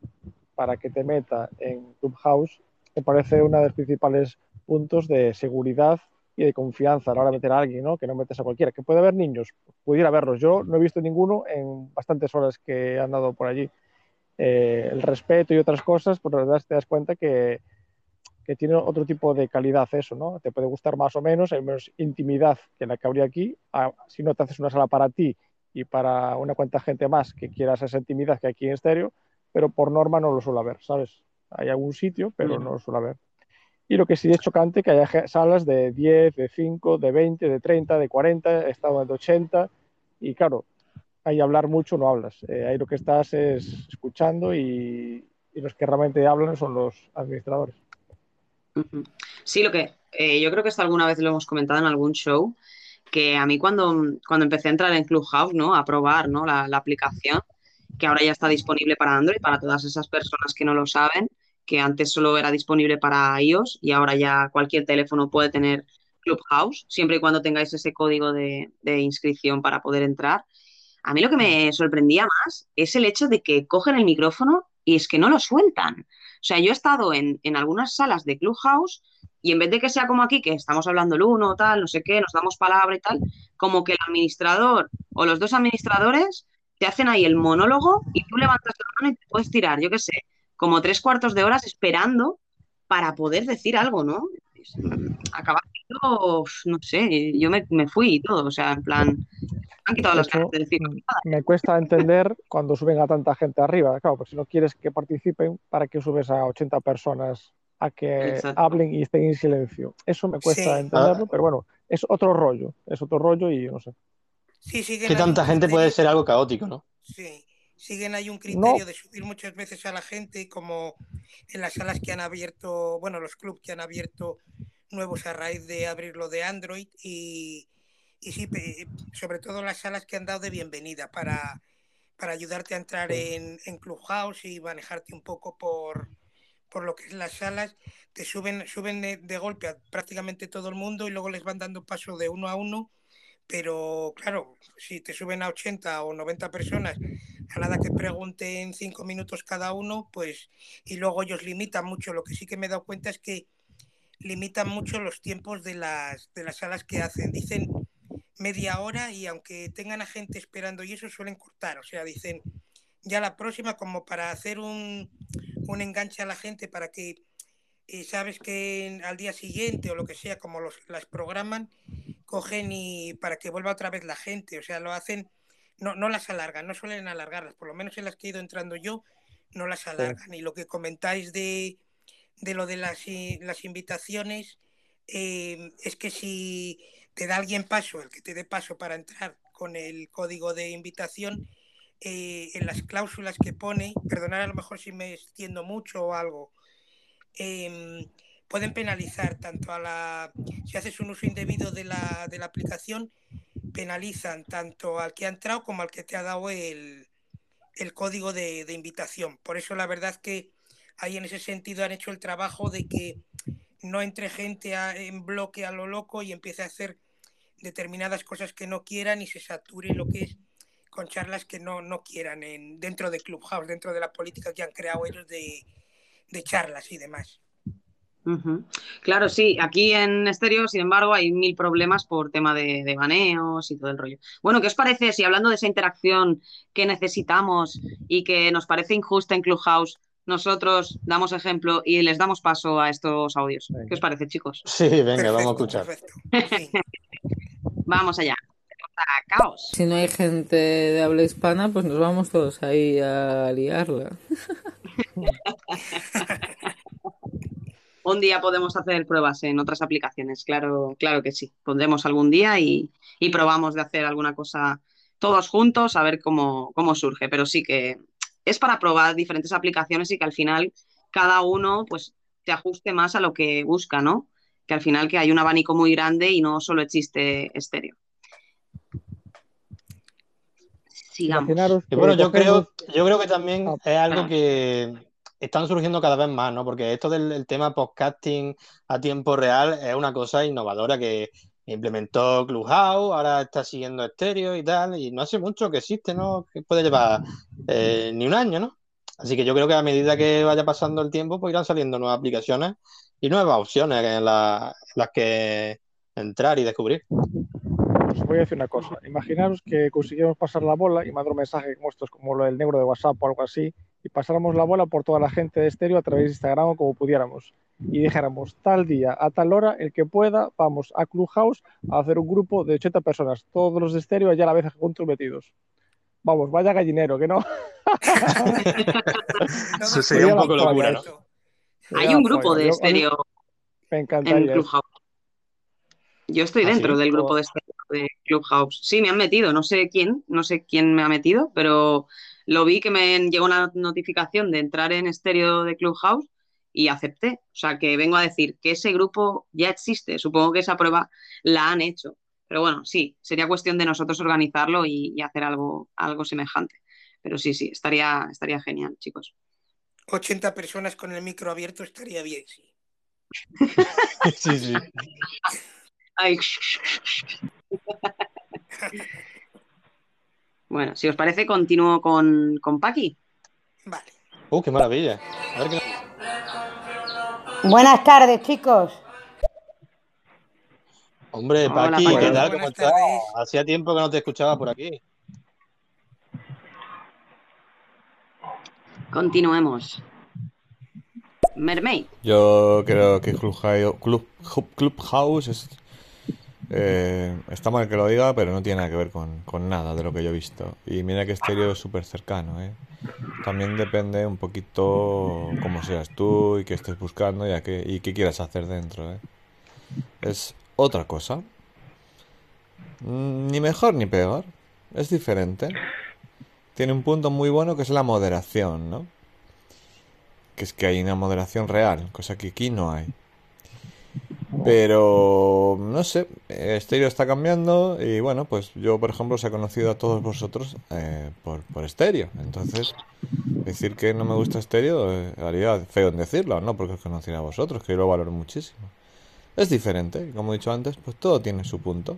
para que te meta en Clubhouse me parece uno de los principales puntos de seguridad y de confianza a la hora de meter a alguien, ¿no? Que no metes a cualquiera. Que puede haber niños, pudiera verlos. Yo no he visto ninguno en bastantes horas que he andado por allí. Eh, el respeto y otras cosas, pues la verdad te das cuenta que, que tiene otro tipo de calidad eso, ¿no? Te puede gustar más o menos, hay menos intimidad que la que habría aquí. Ah, si no te haces una sala para ti y para una cuanta gente más que quieras esa intimidad que aquí en estéreo, pero por norma no lo suele haber, ¿sabes? Hay algún sitio, pero no lo suele haber. Y lo que sí es chocante que haya salas de 10, de 5, de 20, de 30, de 40, he estado en de 80 y claro, ahí hablar mucho no hablas. Eh, ahí lo que estás es escuchando y, y los que realmente hablan son los administradores. Sí, lo que eh, yo creo que esto alguna vez lo hemos comentado en algún show, que a mí cuando, cuando empecé a entrar en Clubhouse, ¿no? A probar, ¿no? La, la aplicación, que ahora ya está disponible para Android, para todas esas personas que no lo saben, que antes solo era disponible para iOS y ahora ya cualquier teléfono puede tener Clubhouse, siempre y cuando tengáis ese código de, inscripción para poder entrar. A mí lo que me sorprendía más es el hecho de que cogen el micrófono y es que no lo sueltan. O sea, yo he estado en, en algunas salas de Clubhouse y en vez de que sea como aquí, que estamos hablando el uno, tal, no sé qué, nos damos palabra y tal, como que el administrador o los dos administradores te hacen ahí el monólogo y tú levantas la mano y te puedes tirar, yo qué sé, como tres cuartos de horas esperando para poder decir algo, ¿no? Acaba siendo, no sé, yo me, me fui y todo, o sea, en plan, me han quitado las ganas de decir mm, me cuesta entender cuando suben a tanta gente arriba. Claro, pues si no quieres que participen, ¿para qué subes a 80 personas a que Exacto. hablen y estén en silencio? Eso me cuesta Sí. entenderlo, pero bueno, es otro rollo, es otro rollo y no sé. Sí, siguen Que ahí un tanta gente puede criterio- ser algo caótico, ¿no? Sí, siguen ahí un criterio No. de subir muchas veces a la gente, como en las salas que han abierto, bueno, los clubs que han abierto nuevos a raíz de abrirlo de Android y, y sí, sobre todo las salas que han dado de bienvenida para, para ayudarte a entrar en, en Clubhouse y manejarte un poco por, por lo que es las salas, te suben, suben de, de golpe a prácticamente todo el mundo y luego les van dando paso de uno a uno pero claro, si te suben a 80 o 90 personas, a nada que pregunten cinco minutos cada uno, pues y luego ellos limitan mucho. Lo que sí que me he dado cuenta es que limitan mucho los tiempos de las, de las salas que hacen. Dicen media hora y aunque tengan a gente esperando y eso suelen cortar. O sea, dicen ya la próxima como para hacer un, un enganche a la gente para que eh, sabes que al día siguiente o lo que sea, como los, las programan, cogen y para que vuelva otra vez la gente, o sea, lo hacen, no, no las alargan, no suelen alargarlas, por lo menos en las que he ido entrando yo, no las alargan. Y lo que comentáis de, de lo de las, las invitaciones eh, es que si te da alguien paso, el que te dé paso para entrar con el código de invitación, eh, en las cláusulas que pone, perdonad a lo mejor si me extiendo mucho o algo, em, pueden penalizar tanto a la, si haces un uso indebido de la, de la aplicación, penalizan tanto al que ha entrado como al que te ha dado el, el código de, de invitación. Por eso la verdad que ahí en ese sentido han hecho el trabajo de que no entre gente a- en bloque a lo loco y empiece a hacer determinadas cosas que no quieran y se sature lo que es con charlas que no, no quieran en, dentro de Clubhouse, dentro de la política que han creado ellos de, de charlas y demás. Claro, sí, aquí en estéreo, sin embargo, hay mil problemas por tema de, de baneos y todo el rollo. Bueno, ¿qué os parece si hablando de esa interacción que necesitamos y que nos parece injusta en Clubhouse, nosotros damos ejemplo y les damos paso a estos audios? ¿Qué os parece, chicos? Sí, venga, vamos a escuchar. Vamos allá. A caos. Si no hay gente de habla hispana, pues nos vamos todos ahí a liarla. Un día podemos hacer pruebas en otras aplicaciones, claro, claro que sí. Pondremos algún día y, y probamos de hacer alguna cosa todos juntos a ver cómo, cómo surge. Pero sí que es para probar diferentes aplicaciones y que al final cada uno pues se ajuste más a lo que busca, ¿no? Que al final que hay un abanico muy grande y no solo existe estéreo. Sigamos. Imaginaros Y que bueno, yo creo, yo creo que también es algo que están surgiendo cada vez más, ¿no? Porque esto del el tema podcasting a tiempo real es una cosa innovadora que implementó Clubhouse, ahora está siguiendo estéreo y tal, y no hace mucho que existe, ¿no? Que puede llevar eh, ni un año, ¿no? Así que yo creo que a medida que vaya pasando el tiempo, pues irán saliendo nuevas aplicaciones y nuevas opciones en, la- en las que entrar y descubrir. Os voy a decir una cosa. Imaginaros que consiguiéramos pasar la bola y mandar un mensaje como estos, como del negro de WhatsApp o algo así, y pasáramos la bola por toda la gente de estéreo a través de Instagram o como pudiéramos. Y dijéramos, tal día, a tal hora, el que pueda, vamos a Clubhouse a hacer un grupo de 80 personas, todos los de estéreo allá a la vez juntos metidos. Vamos, vaya gallinero, que no. Eso sería un poco locura, ¿no? Hay un grupo de estéreo Me en encantaría. eso. Clubhouse. Yo estoy ¿Ah, dentro del grupo de estéreo de Clubhouse. Sí, me han metido, no sé quién, no sé quién me ha metido, pero lo vi que me llegó una notificación de entrar en estéreo de Clubhouse y acepté. O sea, que vengo a decir que ese grupo ya existe. Supongo que esa prueba la han hecho. Pero bueno, sí, sería cuestión de nosotros organizarlo y, y hacer algo, algo semejante. Pero sí, sí, estaría, estaría genial, chicos. 80 personas con el micro abierto estaría bien, sí. Sí, sí. Ay. Bueno, si os parece, continúo con, con Paqui. Uh, qué maravilla. A ver qué... Buenas tardes, chicos. Hombre, Hola, Paqui, Paqui. ¿qué tal? ¿Cómo estás? Hacía tiempo que no te escuchaba por aquí. Continuemos. Mermaid. Yo creo que Clubhouse, Club, Clubhouse es, eh, está mal que lo diga, pero no tiene nada que ver con, nada de lo que yo he visto. Y mira que estéreo es súper cercano, ¿eh? También depende un poquito cómo seas tú y qué estés buscando y, a qué, y qué quieras hacer dentro, ¿eh? Es otra cosa. Mm, Ni mejor ni peor. Es diferente. Tiene un punto muy bueno que es la moderación, ¿no? Que es que hay una moderación real, cosa que aquí no hay. Pero no sé, Stereo está cambiando y bueno, pues yo por ejemplo os he conocido a todos vosotros eh, por, por Stereo. Entonces, decir que no me gusta Stereo eh, haría feo en decirlo, no porque os conociera a vosotros, que yo lo valoro muchísimo. Es diferente, como he dicho antes, pues todo tiene su punto.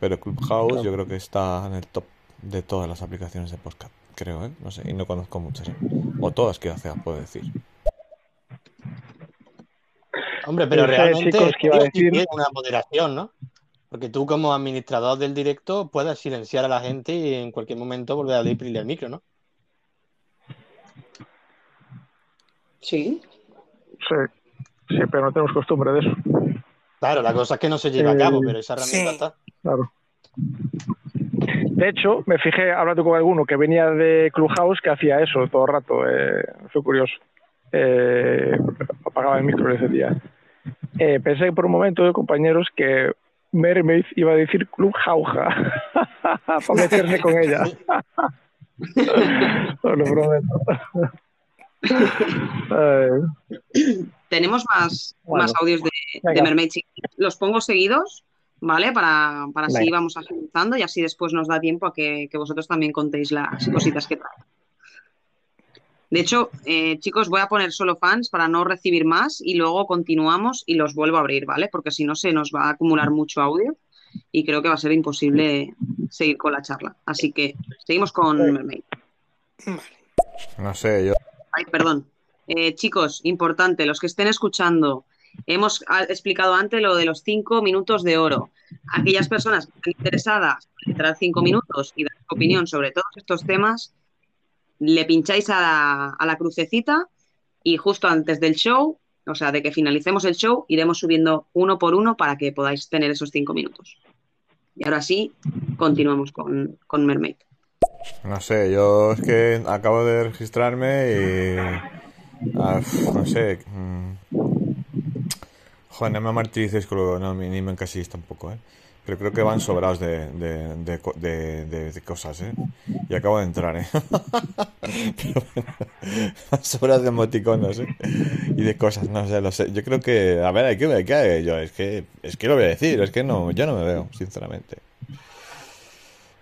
Pero Clubhouse yo creo que está en el top de todas las aplicaciones de podcast, creo, ¿eh? No sé, y no conozco muchas. ¿eh? O todas, que sea, puedo decir. Hombre, pero Dije, realmente chicos, que iba a decir- una moderación, ¿no? Porque tú como administrador del directo puedes silenciar a la gente y en cualquier momento volver a abrirle el micro, ¿no? Sí. Sí, sí, pero no tenemos costumbre de eso. Claro, la cosa es que no se lleva a cabo, Eh, pero esa herramienta sí. está. Claro. De hecho, me fijé hablando con alguno que venía de Clubhouse que hacía eso todo el rato. eh, fue curioso. Eh, apagaba el micro ese día. Eh, pensé por un momento, compañeros, que Mermaid iba a decir Club Jauja para meterme con ella. Os lo prometo. Tenemos más, Bueno, más audios de, de. Mermaid. Los pongo seguidos, ¿vale? Para, para así vamos agilizando y así después nos da tiempo a que, que vosotros también contéis las cositas que traen. De hecho, eh, chicos, voy a poner solo fans para no recibir más y luego continuamos y los vuelvo a abrir, ¿vale? Porque si no se nos va a acumular mucho audio y creo que va a ser imposible seguir con la charla. Así que seguimos con Mermaid. No sé, yo. Ay, perdón. Eh, chicos, importante, los que estén escuchando, hemos ah, explicado antes lo de los cinco minutos de oro. Aquellas personas que estén interesadas en entrar cinco minutos y dar su opinión sobre todos estos temas, le pincháis a la, a la crucecita y justo antes del show, o sea, de que finalicemos el show, iremos subiendo uno por uno para que podáis tener esos cinco minutos. Y ahora sí, continuamos con, con Mermaid. No sé, yo es que acabo de registrarme y. ah, no sé. mm, Joder, no me martiricéis con lo, no, ni me encasilléis tampoco, ¿eh? Pero creo que van sobrados de, de, de, de- cosas, ¿eh? Y acabo de entrar, ¿eh? Pero bueno, van sobrados de emoticonos, ¿eh? Y de cosas, no sé, lo sé. Yo creo que, a ver, hay que ver qué hay yo. Es que, es que lo voy a decir, es que no, yo no me veo, sinceramente.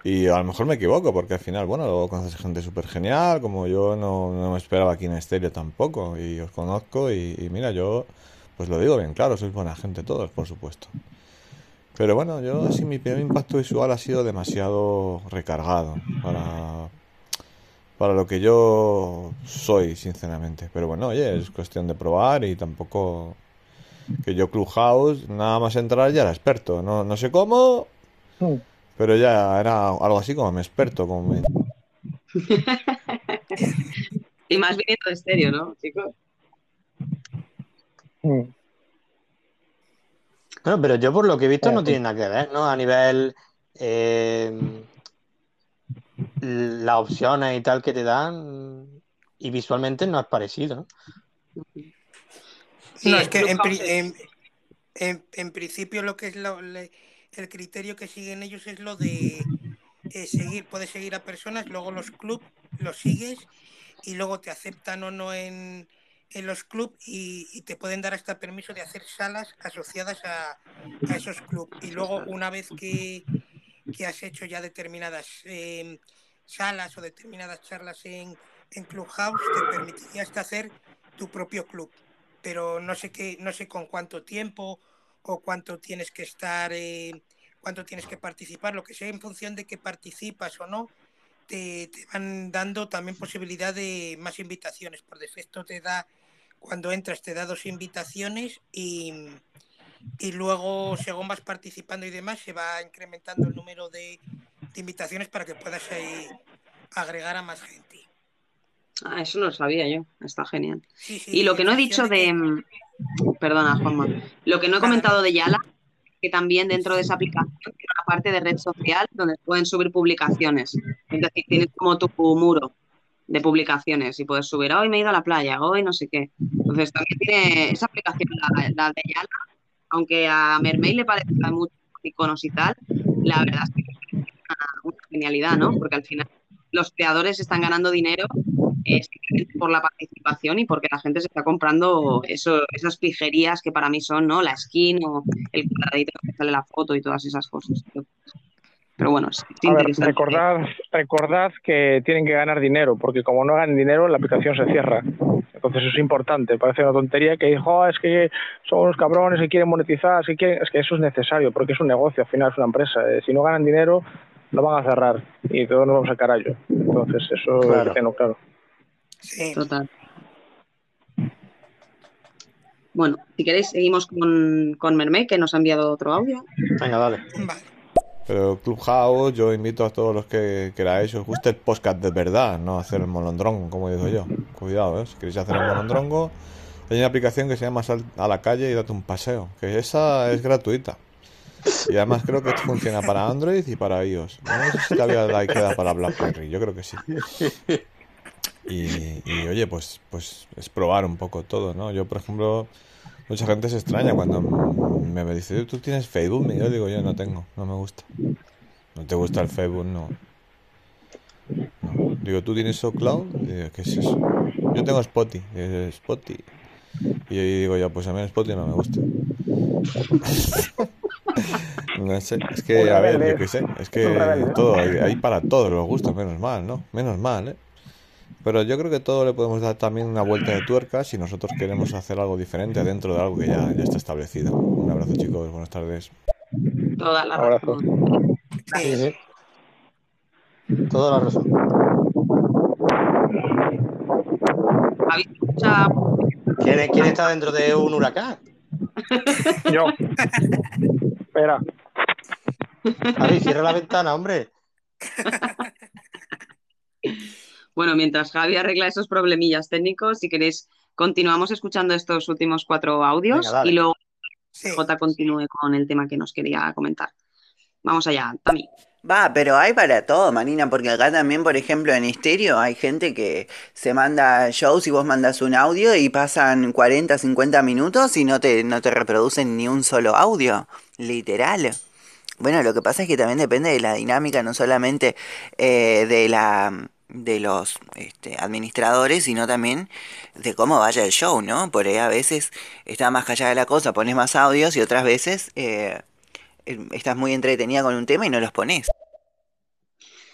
Y a lo mejor me equivoco, porque al final, bueno, luego conoces gente súper genial, como yo no, no me esperaba aquí en estéreo tampoco, y os conozco, y mira, yo, pues lo digo bien claro, sois buena gente todos, por supuesto. Pero bueno, yo sí, mi primer impacto visual ha sido demasiado recargado para, para lo que yo soy, sinceramente. Pero bueno, oye, es cuestión de probar y tampoco que yo Clubhouse, nada más entrar ya era experto. No, no sé cómo, pero ya era algo así como me experto, como me... Y más viniendo de estéreo, ¿no, chicos? Bueno, pero yo por lo que he visto no tiene nada que ver, ¿no? A nivel eh, las opciones y tal que te dan y visualmente no es parecido, ¿no? Sí, no, es que en, en- en- en principio lo que es lo- le- el criterio que siguen ellos es lo de eh, seguir, puedes seguir a personas, luego los clubs los sigues y luego te aceptan o no en, en los clubs y, y te pueden dar hasta permiso de hacer salas asociadas a, a esos clubs. Y luego una vez que, que has hecho ya determinadas eh, salas o determinadas charlas en, en Clubhouse, te permitiría hasta hacer tu propio club. Pero no sé qué, no sé con cuánto tiempo o cuánto tienes que estar, eh, cuánto tienes que participar. Lo que sé en función de que participas o no, te, te van dando también posibilidad de más invitaciones. Por defecto te da, cuando entras, te da dos invitaciones y, y luego, según vas participando y demás, se va incrementando el número de, de invitaciones para que puedas eh, agregar a más gente. Ah, eso no lo sabía yo. Está genial. Sí, sí, Y lo que no he dicho de mm, Perdona, Juanma. Lo que no he comentado de Yala, que también dentro de esa aplicación tiene una parte de red social donde pueden subir publicaciones. Es decir, tienes como tu muro de publicaciones y puedes subir, hoy me he ido a la playa, hoy no sé qué. Entonces también tiene esa aplicación, la, de Yala, aunque a Mermaid le parezca mucho iconos y tal, la verdad es que es una, genialidad, ¿no? Porque al final los creadores están ganando dinero eh, por la participación y porque la gente se está comprando eso, esas pijerías que para mí son, ¿no? La skin o el cuadradito que sale la foto y todas esas cosas. Pero bueno, es, es A ver, interesante. recordad, recordad que tienen que ganar dinero, porque como no ganan dinero, la aplicación se cierra. Entonces eso es importante. Parece una tontería que dijo, "Oh, es que son unos cabrones que quieren monetizar, que quieren... es que eso es necesario, porque es un negocio, al final es una empresa. Eh, Si no ganan dinero, lo van a cerrar y todos nos vamos al carallo. Entonces eso Claro. lo tengo claro. Sí. Total. Bueno, si queréis, seguimos con, con Mermaid, que nos ha enviado otro audio. Venga, dale. Vale. Pero Clubhouse, yo invito a todos los que queráis, os guste el podcast de verdad, no hacer el molondrongo, como digo yo. Cuidado, ¿eh? Si queréis hacer el molondrongo, hay una aplicación que se llama Sal a la calle y date un paseo, que esa es gratuita. Y además creo que funciona para Android y para iOS. No sé si todavía la queda para BlackBerry, yo creo que sí. Y, y, oye, pues, pues es probar un poco todo, ¿no? Yo, por ejemplo, mucha gente se extraña cuando me, dice, ¿tú tienes Facebook? Y yo digo, yo no tengo, no me gusta. ¿No te gusta el Facebook? No. No. Digo, ¿tú tienes SoCloud? Digo, ¿qué es eso? Yo tengo Spotify. Spotify. Y yo digo, ya, pues a mí Spotify no me gusta. No sé, es que, a ver, yo qué sé, es que todo, hay, hay para todos los gustos, menos mal, ¿no? Menos mal, ¿eh? Pero yo creo que todo le podemos dar también una vuelta de tuerca si nosotros queremos hacer algo diferente dentro de algo que ya, ya está establecido. Un abrazo, chicos, buenas tardes. Toda la Abrazo. razón. Sí, sí. Toda la razón. ¿Quién, es- quién está dentro de un huracán? Yo. Espera. Javi, cierra la ventana, hombre. Bueno, mientras Javi arregla esos problemillas técnicos, si queréis, continuamos escuchando estos últimos cuatro audios Venga, y luego Sí. J continúe con el tema que nos quería comentar. Vamos allá, Tami. Va, pero hay para todo, Marina, porque acá también, por ejemplo, en estéreo hay gente que se manda shows y vos mandas un audio y pasan 40, 50 minutos y no te, no te reproducen ni un solo audio, literal. Bueno, lo que pasa es que también depende de la dinámica, no solamente eh, de la de los este, administradores, sino también de cómo vaya el show, ¿no? Por ahí a veces está más callada la cosa, pones más audios y otras veces eh, eh, estás muy entretenida con un tema y no los pones.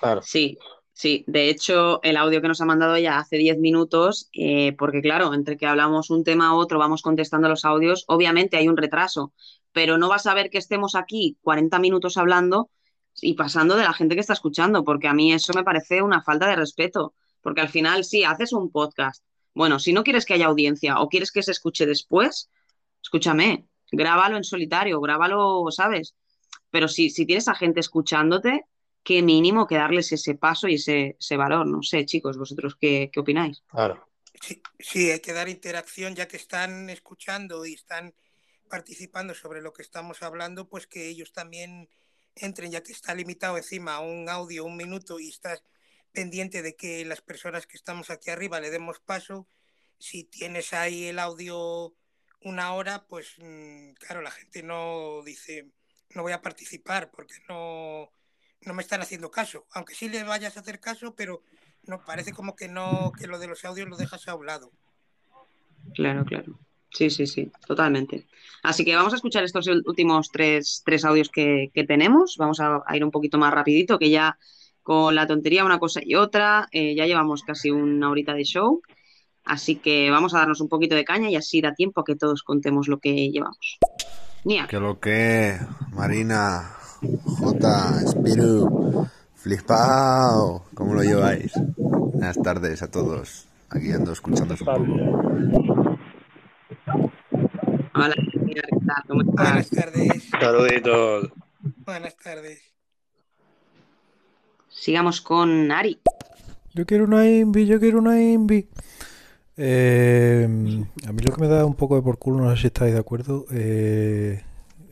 Claro. Sí, sí. De hecho, el audio que nos ha mandado ella hace 10 minutos, eh, porque claro, entre que hablamos un tema a otro, vamos contestando los audios, obviamente hay un retraso, pero no vas a ver que estemos aquí 40 minutos hablando y pasando de la gente que está escuchando, porque a mí eso me parece una falta de respeto, porque al final sí, haces un podcast. Bueno, si no quieres que haya audiencia o quieres que se escuche después, escúchame, grábalo en solitario, grábalo, ¿sabes? Pero si, si tienes a gente escuchándote, qué mínimo que darles ese paso y ese, ese valor. No sé, chicos, vosotros qué, qué opináis. Claro. Sí, sí, hay que dar interacción ya que están escuchando y están participando sobre lo que estamos hablando, pues que ellos también entren, ya que está limitado encima a un audio, un minuto, y estás pendiente de que las personas que estamos aquí arriba le demos paso. Si tienes ahí el audio una hora, pues mm, claro, la gente no dice, no voy a participar porque no, no me están haciendo caso. Aunque sí le vayas a hacer caso, pero no parece como que no, que lo de los audios lo dejas a un lado. Claro, claro. Sí, sí, sí, totalmente. Así que vamos a escuchar estos últimos tres, tres audios que, que tenemos. Vamos a, a ir un poquito más rapidito, que ya con la tontería una cosa y otra, eh, ya llevamos casi una horita de show. Así que vamos a darnos un poquito de caña y así da tiempo a que todos contemos lo que llevamos. Nia. Que lo que, Marina, J, Spiru, Flipao, ¿cómo lo lleváis? Buenas tardes a todos. Aquí ando escuchando un poco. Hola, Nia, ¿qué tal? ¿Cómo Buenas estás? tardes. Saluditos. Buenas tardes. Sigamos con Ari. Yo quiero una Invi, yo quiero una Invi. Eh, a mí lo que me da un poco de por culo, no sé si estáis de acuerdo. eh,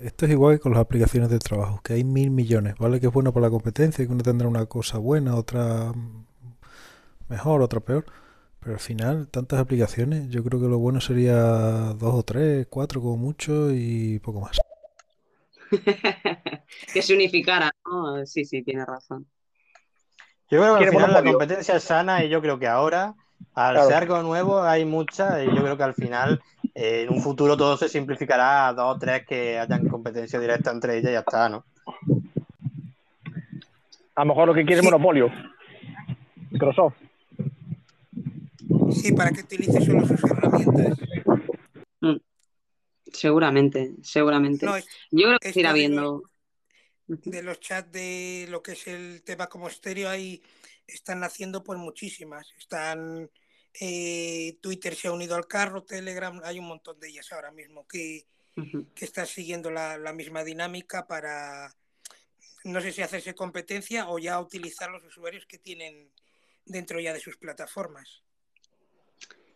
esto es igual que con las aplicaciones de trabajo, que hay mil millones, ¿vale? Que es bueno para la competencia, que uno tendrá una cosa buena, otra mejor, otra peor. Pero al final, tantas aplicaciones, yo creo que lo bueno sería dos o tres, cuatro como mucho y poco más. que se unificara, ¿no? Sí, sí, tiene razón. Yo creo que al final la competencia es sana y yo creo que ahora, al Claro. ser algo nuevo, hay muchas y yo creo que al final, eh, en un futuro todo se simplificará a dos o tres que hayan competencia directa entre ellas y ya está, ¿no? A lo mejor lo que quiere es monopolio. Microsoft. Sí, para que utilice solo sus herramientas. Mm, Seguramente, seguramente. No, es- Yo creo que se irá de viendo. de los chats de lo que es el tema como estéreo ahí están naciendo pues muchísimas. Están eh, Twitter se ha unido al carro, Telegram, hay un montón de ellas ahora mismo que, que están siguiendo la, la misma dinámica para no sé si hacerse competencia o ya utilizar los usuarios que tienen dentro ya de sus plataformas.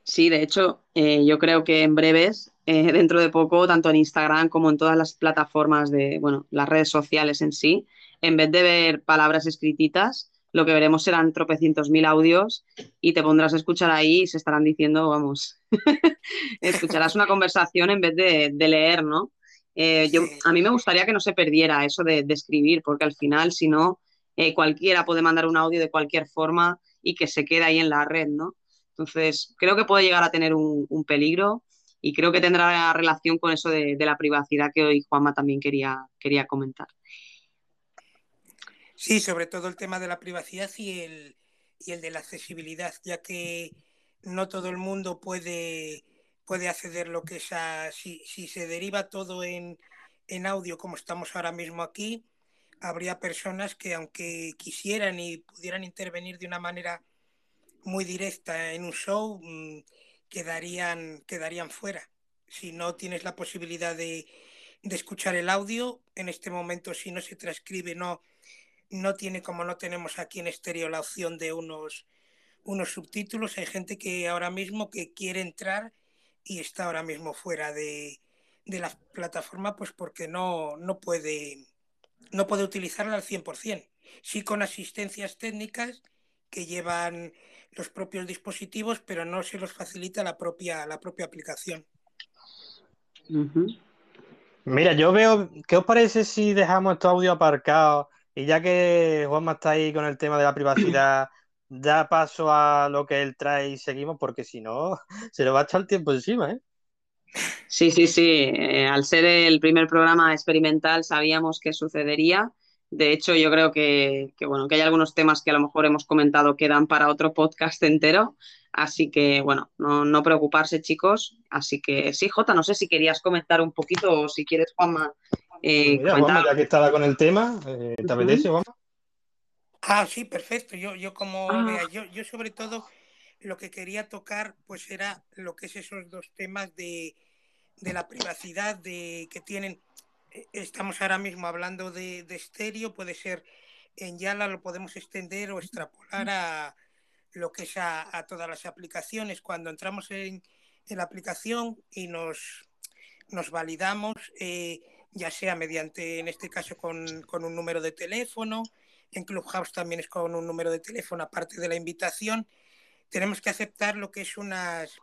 Sí, de hecho, eh, yo creo que en breves, eh, dentro de poco, tanto en Instagram como en todas las plataformas de, bueno, las redes sociales en sí, en vez de ver palabras escrititas, lo que veremos serán tropecientos mil audios y te pondrás a escuchar ahí y se estarán diciendo, vamos, escucharás una conversación en vez de, de leer, ¿no? Eh, yo, a mí me gustaría que no se perdiera eso de, de escribir, porque al final, si no, cualquiera puede mandar un audio de cualquier forma y que se quede ahí en la red, ¿no? Entonces, creo que puede llegar a tener un, peligro y creo que tendrá relación con eso de, de, la privacidad que hoy Juanma también quería, quería comentar. Sí, sobre todo el tema de la privacidad y el, y el de la accesibilidad, ya que no todo el mundo puede, puede acceder lo que es a, si, si se deriva todo en, en audio como estamos ahora mismo aquí, habría personas que aunque quisieran y pudieran intervenir de una manera muy directa en un show, mm, quedarían, quedarían fuera. Si no tienes la posibilidad de, de escuchar el audio, en este momento si no se transcribe, no, no tiene como no tenemos aquí en estéreo la opción de unos, unos subtítulos. Hay gente que ahora mismo que quiere entrar y está ahora mismo fuera de, de la plataforma pues porque no, no, puede, no puede utilizarla al 100%. Sí con asistencias técnicas que llevan los propios dispositivos, pero no se los facilita la propia, la propia aplicación. Uh -huh. Mira, yo veo, ¿qué os parece si dejamos estos audio aparcados y ya que Juanma está ahí con el tema de la privacidad, ya paso a lo que él trae y seguimos, porque si no, se nos va a echar el tiempo encima, ¿eh? Sí, sí, sí. Eh, al ser el primer programa experimental sabíamos que sucedería. De hecho, yo creo que, que, bueno, que hay algunos temas que a lo mejor hemos comentado que dan para otro podcast entero. Así que, bueno, no, no preocuparse, chicos. Así que sí, Jota, no sé si querías comentar un poquito o si quieres, Juanma. Eh, Mira, Juanma, ya que estaba con el tema, eh, ¿te apetece, Juanma? Ah, sí, perfecto. Yo, yo como ah. vea, yo, yo sobre todo lo que quería tocar, pues era lo que es esos dos temas de, de la privacidad de que tienen estamos ahora mismo hablando de, de estéreo, puede ser en Yala, lo podemos extender o extrapolar a lo que es a, a todas las aplicaciones. Cuando entramos en, en la aplicación y nos, nos validamos, eh, ya sea mediante, en este caso, con, con, un número de teléfono, en Clubhouse también es con un número de teléfono, aparte de la invitación, tenemos que aceptar lo que es unas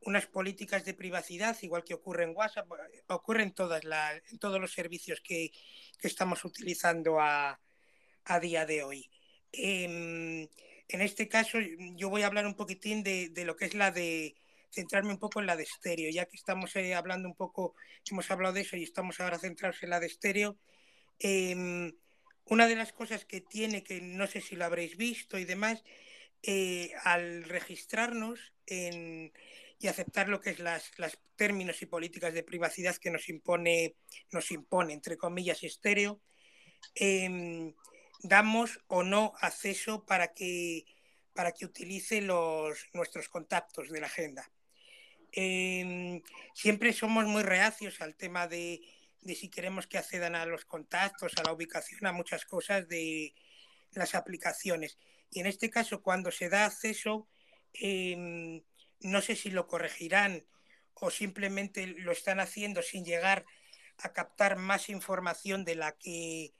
unas políticas de privacidad, igual que ocurre en WhatsApp, ocurre en, todas la, todos los servicios que, que estamos utilizando a, a, día de hoy. Eh, en este caso, yo voy a hablar un poquitín de, de, lo que es la de centrarme un poco en la de estéreo, ya que estamos eh, hablando un poco, hemos hablado de eso y estamos ahora centrados en la de estéreo. Eh, una de las cosas que tiene, que no sé si lo habréis visto y demás, eh, al registrarnos en, y aceptar lo que es las, términos y políticas de privacidad que nos impone, nos impone entre comillas, estéreo, eh, damos o no acceso para que, para que utilice los, nuestros contactos de la agenda. Eh, siempre somos muy reacios al tema de, de, si queremos que accedan a los contactos, a la ubicación, a muchas cosas de las aplicaciones. Y en este caso, cuando se da acceso, eh, no sé si lo corregirán o simplemente lo están haciendo sin llegar a captar más información de la que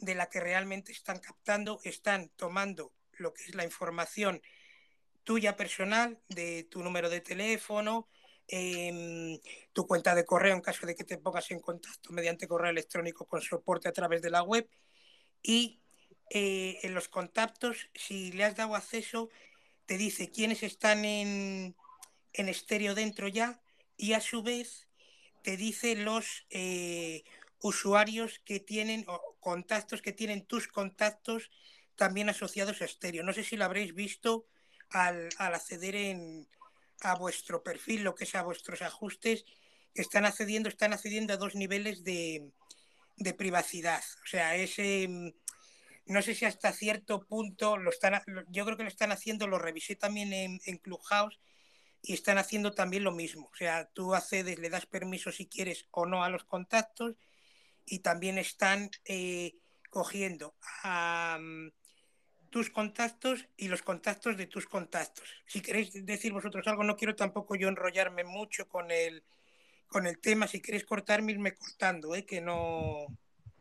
de la que realmente están captando, están tomando lo que es la información tuya personal, de tu número de teléfono, eh, tu cuenta de correo en caso de que te pongas en contacto mediante correo electrónico con soporte a través de la web. Y eh, en los contactos, si le has dado acceso, te dice quiénes están en, en estéreo dentro ya y a su vez te dice los eh, usuarios que tienen o contactos que tienen tus contactos también asociados a estéreo. No sé si lo habréis visto al, al acceder en, a vuestro perfil, lo que es a vuestros ajustes, están accediendo, están accediendo a dos niveles de, de privacidad. O sea, ese no sé si hasta cierto punto lo están, yo creo que lo están haciendo, lo revisé también en, en Clubhouse y están haciendo también lo mismo. O sea, tú accedes, le das permiso si quieres o no a los contactos y también están eh, cogiendo um, tus contactos y los contactos de tus contactos. Si queréis decir vosotros algo, no quiero tampoco yo enrollarme mucho con el, con el tema. Si queréis cortarme, irme cortando, ¿eh? que no...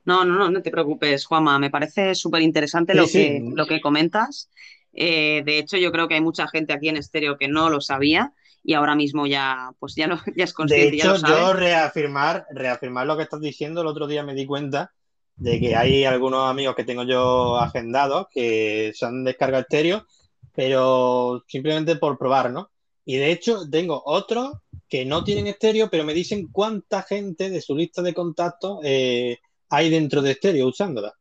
No, no, no, no te preocupes, Juanma. Me parece súper interesante Sí, lo sí. que, lo que comentas. Eh, de hecho, yo creo que hay mucha gente aquí en estéreo que no lo sabía y ahora mismo ya, pues ya, lo, ya es De consciente, ya hecho, lo yo reafirmar, reafirmar lo que estás diciendo, el otro día me di cuenta de que hay algunos amigos que tengo yo agendados que se han descargado estéreo, pero simplemente por probar, ¿no? Y de hecho, tengo otros que no tienen estéreo, pero me dicen cuánta gente de su lista de contactos eh, hay dentro de estéreo usándola.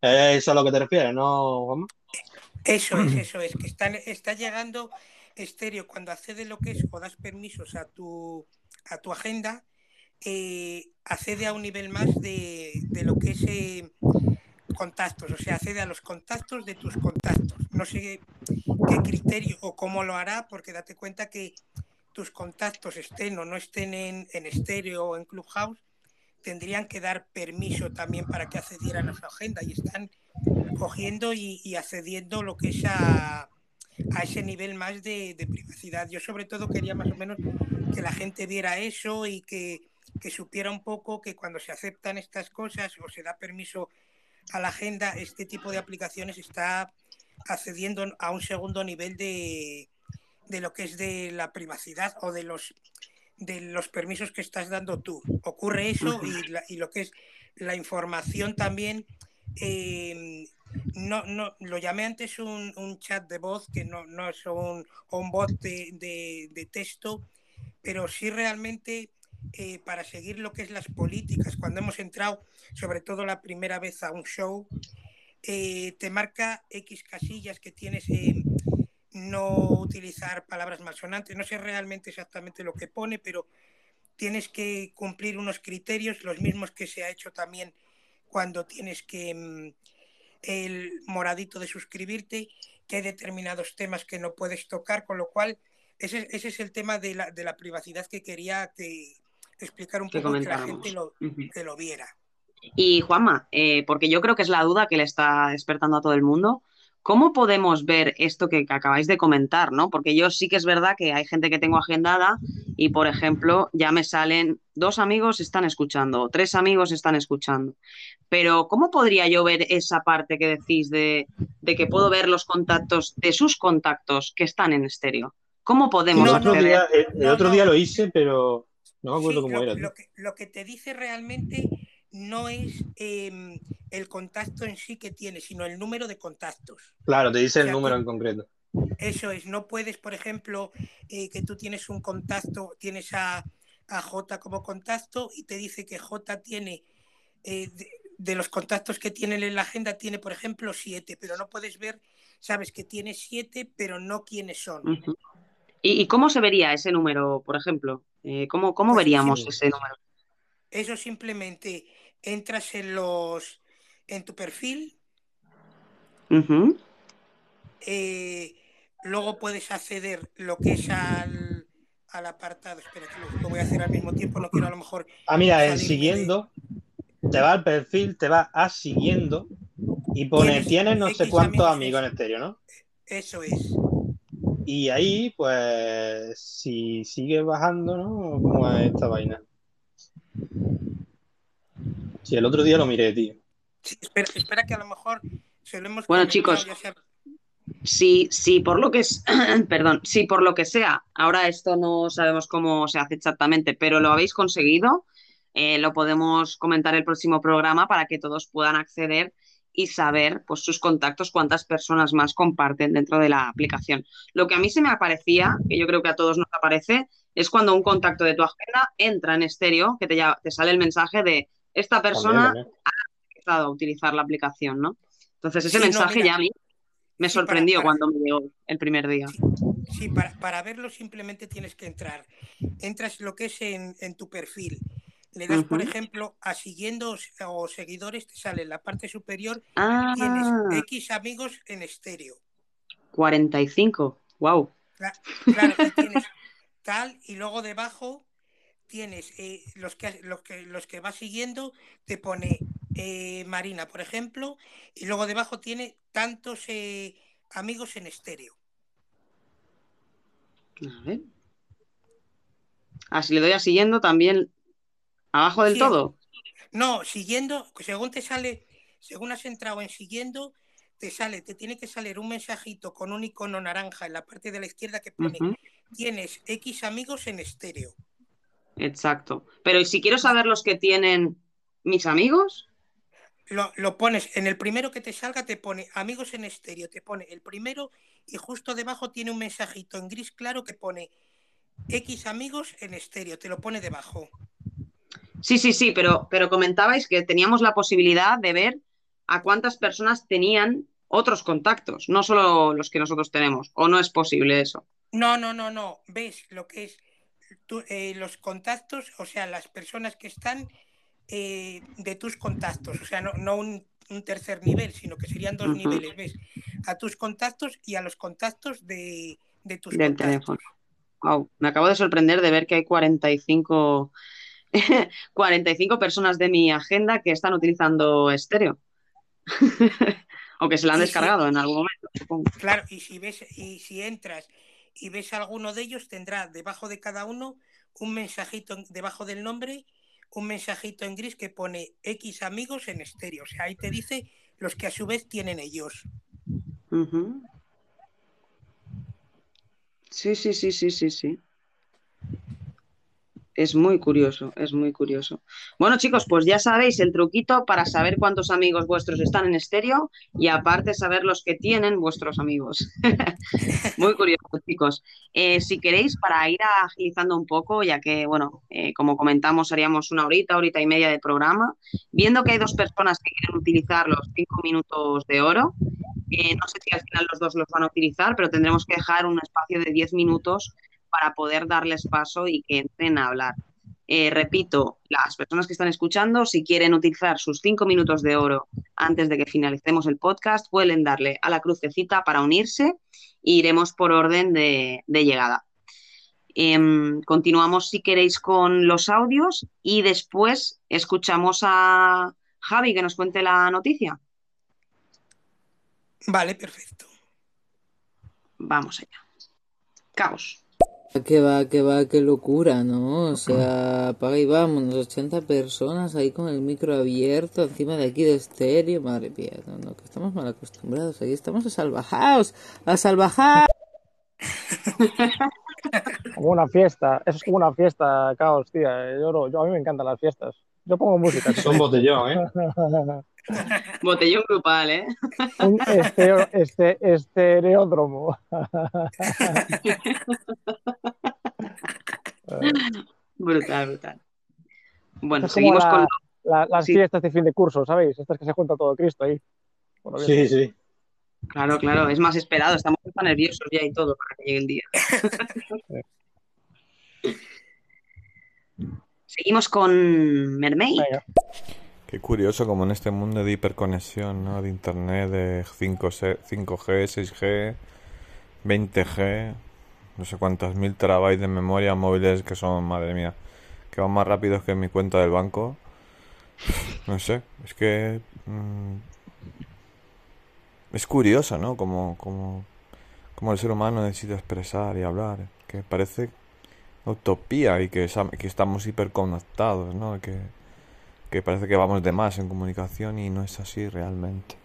Eh, Eso es a lo que te refieres, ¿no, Juanma? Eso es, eso es, que están, está llegando estéreo cuando accede lo que es o das permisos a tu, a tu agenda, eh, accede a un nivel más de, de lo que es eh, contactos, o sea, accede a los contactos de tus contactos. No sé qué criterio o cómo lo hará, porque date cuenta que tus contactos estén o no estén en, en estéreo o en Clubhouse, tendrían que dar permiso también para que accedieran a su agenda y están cogiendo y, accediendo lo que es a, ese nivel más de, de privacidad. Yo sobre todo quería más o menos que la gente viera eso y que, que supiera un poco que cuando se aceptan estas cosas o se da permiso a la agenda, este tipo de aplicaciones está accediendo a un segundo nivel de, de lo que es de la privacidad o de los de los permisos que estás dando tú. Ocurre eso y, la- y lo que es la información también, eh, no, no, lo llamé antes un, un chat de voz, que no, no es un, un bot de, de- de texto, pero sí realmente eh, para seguir lo que es las políticas, cuando hemos entrado, sobre todo la primera vez a un show, eh, te marca X casillas que tienes en no utilizar palabras malsonantes. No sé realmente exactamente lo que pone, pero tienes que cumplir unos criterios, los mismos que se ha hecho también cuando tienes que mm, el moradito de suscribirte, que hay determinados temas que no puedes tocar, con lo cual ese, ese es el tema de la, de la privacidad que quería que explicar un Que poco que la gente lo, que lo viera. Y Juanma, eh, porque yo creo que es la duda que le está despertando a todo el mundo, ¿cómo podemos ver esto que, que acabáis de comentar, ¿no? Porque yo sí que es verdad que hay gente que tengo agendada y, por ejemplo, ya me salen dos amigos están escuchando, o tres amigos están escuchando. Pero ¿cómo podría yo ver esa parte que decís de, de que puedo ver los contactos de sus contactos que están en estéreo? ¿Cómo podemos día, el, otro día lo hice, pero no me acuerdo Sí, cómo lo, era. tío. lo que, lo que te dice realmente no es em, el contacto en sí que tienes, sino el número de contactos. Claro, te dice O el número en concreto. Eso es, no puedes, por ejemplo, eh, que tú tienes un contacto, tienes a, a J como contacto y te dice que J tiene, eh, de, de los contactos que tiene en la agenda, tiene, por ejemplo, siete, pero no puedes ver, sabes que tiene siete, pero no quiénes son. ¿Y, y cómo se vería ese número, por ejemplo? Eh, ¿cómo, cómo Pues veríamos ese número? eso simplemente entras en los en tu perfil, eh, luego puedes acceder lo que es al, al apartado, espera que lo, lo voy a hacer al mismo tiempo, no quiero a lo mejor Ah, mira, de... siguiendo, te va al perfil, te va a siguiendo y pone, Tienes tienes no sé cuántos amigos, amigos en estéreo, ¿no? eso es. Y ahí, pues, si sigue bajando, ¿no? ¿Cómo es esta vaina? Si el otro día lo miré, tío. Sí, espera, espera que a lo mejor se lo hemos Bueno, chicos, sea... si, si por lo que es, perdón, si por lo que sea, ahora esto no sabemos cómo se hace exactamente, pero lo habéis conseguido, eh, lo podemos comentar el próximo programa para que todos puedan acceder y saber pues, sus contactos, cuántas personas más comparten dentro de la aplicación. Lo que a mí se me aparecía, que yo creo que a todos nos aparece, es cuando un contacto de tu agenda entra en estéreo, que te, ya- te sale el mensaje de esta persona también. ha empezado a utilizar la aplicación, ¿no? Entonces ese Sí, mensaje ya a mí me sí, para, sorprendió para, cuando me llegó el primer día. sí, para, para verlo simplemente tienes que entrar. Entras lo que es en, en tu perfil. Le das, por ejemplo, a siguiendo o seguidores, te sale en la parte superior, tienes Ah, X amigos en estéreo. 45. Wow. Cla- Claro, y tienes tal, y luego debajo tienes eh, los, que, los, que, los que vas siguiendo, te pone eh, Marina, por ejemplo, y luego debajo tiene tantos eh, amigos en estéreo. A ver. Ah, si le doy a siguiendo también abajo del Sí, todo. No, siguiendo, según te sale, según has entrado en siguiendo, te sale, te tiene que salir un mensajito con un icono naranja en la parte de la izquierda que pone tienes X amigos en estéreo. Exacto. Pero ¿y si quiero saber los que tienen mis amigos? Lo, lo pones, en el primero que te salga te pone amigos en estéreo, te pone el primero y justo debajo tiene un mensajito en gris claro que pone X amigos en estéreo, te lo pone debajo. Sí, sí, sí, pero, pero comentabais que teníamos la posibilidad de ver a cuántas personas tenían otros contactos, no solo los que nosotros tenemos, o no es posible eso. No, no, no, no, ves lo que es eh, los contactos, o sea, las personas que están eh, de tus contactos, o sea, no, no un, un tercer nivel, sino que serían dos niveles, ves, a tus contactos y a los contactos de, de tus Del contactos. teléfono. Wow, me acabo de sorprender de ver que hay 45, 45 personas de mi agenda que están utilizando estéreo. O que se la han descargado en algún momento, supongo. claro, y si ves, y si entras y ves alguno de ellos, tendrá debajo de cada uno un mensajito en- debajo del nombre, un mensajito en gris que pone X amigos en estéreo. O sea, ahí te dice los que a su vez tienen ellos. Sí, sí, sí, sí, sí, sí. Es muy curioso, es muy curioso. Bueno, chicos, pues ya sabéis el truquito para saber cuántos amigos vuestros están en estéreo y aparte saber los que tienen vuestros amigos. Muy curioso, chicos. Eh, si queréis, para ir agilizando un poco, ya que, bueno, eh, como comentamos, haríamos una horita, horita y media de programa, viendo que hay dos personas que quieren utilizar los cinco minutos de oro, eh, no sé si al final los dos los van a utilizar, pero tendremos que dejar un espacio de 10 minutos para poder darles paso y que entren a hablar. Eh, repito, las personas que están escuchando, si quieren utilizar sus cinco minutos de oro antes de que finalicemos el podcast, pueden darle a la crucecita para unirse e iremos por orden de, de llegada. Em, continuamos, si queréis, con los audios y después escuchamos a Javi que nos cuente la noticia. Vale, perfecto. Vamos allá. Caos. Que va, que va, qué locura, ¿no? O sea, apaga y vámonos, 80 personas ahí con el micro abierto, encima de aquí de estéreo, madre mía, no, no, que estamos mal acostumbrados, ahí estamos a salvajaos, a salvajaos. Como una fiesta, eso es como una fiesta, caos, tía. Yo, no- yo- a mí me encantan las fiestas. Yo pongo música. Son botellón, ¿eh? Botellón grupal, ¿eh? Un estereo, este, estereódromo. Brutal, brutal. Bueno, es seguimos la- con... la- las Sí. fiestas de fin de curso, ¿sabéis? Estas que se junta todo Cristo ahí. Sí, sí. Claro, claro, es más esperado, estamos tan nerviosos ya y todo para que llegue el día. Seguimos con Mermaid. Venga. Qué curioso como en este mundo de hiperconexión, ¿no? De internet, de 5G, 5G 6G, 20G, no sé cuántas mil terabytes de memoria móviles que son, madre mía, que van más rápidos que mi cuenta del banco. No sé, es que mm, es curioso, ¿no? Como, como, como el ser humano necesita expresar y hablar, que parece utopía y que, que estamos hiperconectados, ¿no? Que, que parece que vamos de más en comunicación y no es así realmente.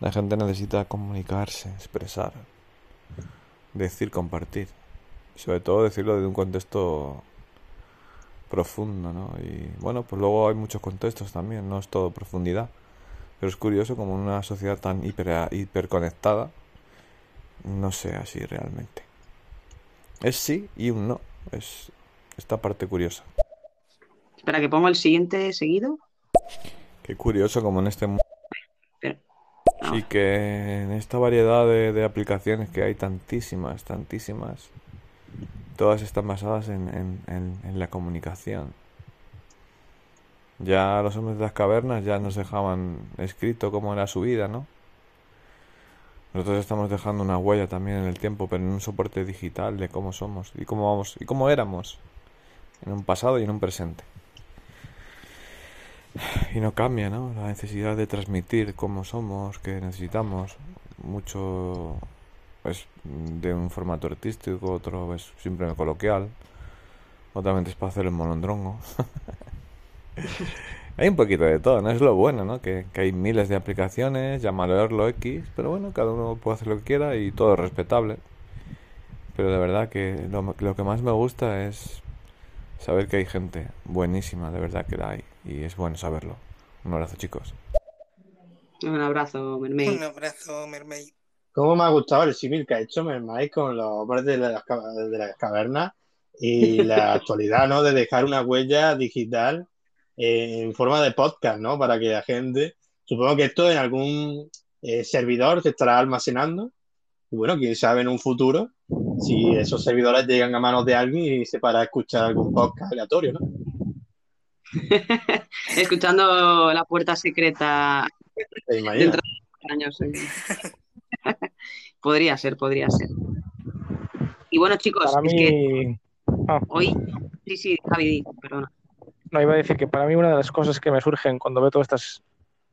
La gente necesita comunicarse, expresar, decir, compartir. Sobre todo decirlo desde un contexto profundo, ¿no? Y bueno, pues luego hay muchos contextos también, no es todo profundidad. Pero es curioso como en una sociedad tan hiper, hiperconectada no sea así realmente. Es sí y un no. Es esta parte curiosa. Espera, que pongo el siguiente seguido. Qué curioso como en este mundo y que en esta variedad de, de aplicaciones que hay tantísimas, tantísimas, todas están basadas en, en- en- en la comunicación. Ya los hombres de las cavernas ya nos dejaban escrito cómo era su vida, ¿no? Nosotros estamos dejando una huella también en el tiempo, pero en un soporte digital de cómo somos y cómo vamos y cómo éramos en un pasado y en un presente. Y no cambia, ¿no? La necesidad de transmitir cómo somos, que necesitamos. Mucho es de un formato artístico, otro es simplemente coloquial, otra es para hacer el molondrongo. Hay un poquito de todo, ¿no? Es lo bueno, ¿no? Que, hay miles de aplicaciones, llámalo lo X, pero bueno, cada uno puede hacer lo que quiera y todo es respetable. Pero de verdad que lo que más me gusta es saber que hay gente buenísima, de verdad que la hay. Y es bueno saberlo. Un abrazo, chicos. Un abrazo, Mermaid. Un abrazo, Mermaid. ¿Cómo me ha gustado el símil que ha hecho Mermaid con los hombres de las, de las cavernas y la actualidad, ¿no? De dejar una huella digital en forma de podcast, ¿no? Para que la gente, supongo que esto en algún eh, servidor se estará almacenando. Y bueno, quién sabe en un futuro si esos servidores llegan a manos de alguien y se para a escuchar algún podcast aleatorio, ¿no? Escuchando la puerta secreta ¿Te imaginas? dentro de años. sí. podría ser, podría ser. Y bueno, chicos, Para es que mí, ah, hoy. Sí, sí, Javi, di, perdona. no iba a decir que para mí una de las cosas que me surgen cuando veo todas estas,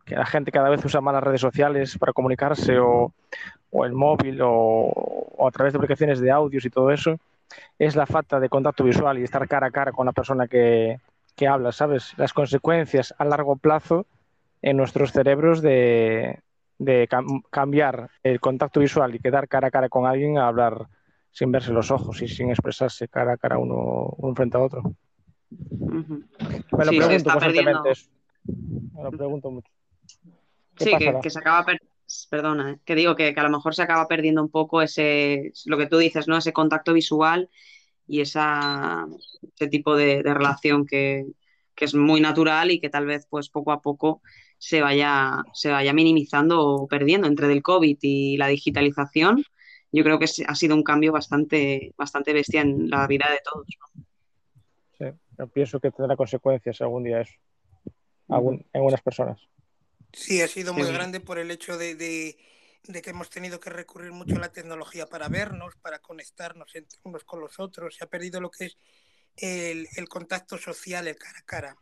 que la gente cada vez usa más las redes sociales para comunicarse o, o el móvil o, o a través de aplicaciones de audios y todo eso, es la falta de contacto visual y estar cara a cara con la persona que, que habla, ¿sabes? Las consecuencias a largo plazo en nuestros cerebros de, de cam- cambiar el contacto visual y quedar cara a cara con alguien a hablar sin verse los ojos y sin expresarse cara a cara uno, uno frente a otro. Me lo Sí, se pregunto está perdiendo. constantemente eso. Me lo pregunto mucho. ¿Qué Sí, que, se acaba per- perdona, eh, que digo que, que a lo mejor se acaba perdiendo un poco ese, lo que tú dices, ¿no? Ese contacto visual y esa, ese tipo de, de relación que, que es muy natural y que tal vez pues poco a poco se vaya, se vaya minimizando o perdiendo entre del COVID y la digitalización. Yo creo que ha sido un cambio bastante, bastante bestia en la vida de todos. ¿no? Sí, yo pienso que tendrá consecuencias algún día eso. Algún- en algunas personas. Sí, ha sido muy Sí. grande por el hecho de, de- de que hemos tenido que recurrir mucho a la tecnología para vernos, para conectarnos entre unos con los otros. Se ha perdido lo que es el, el contacto social, el cara a cara.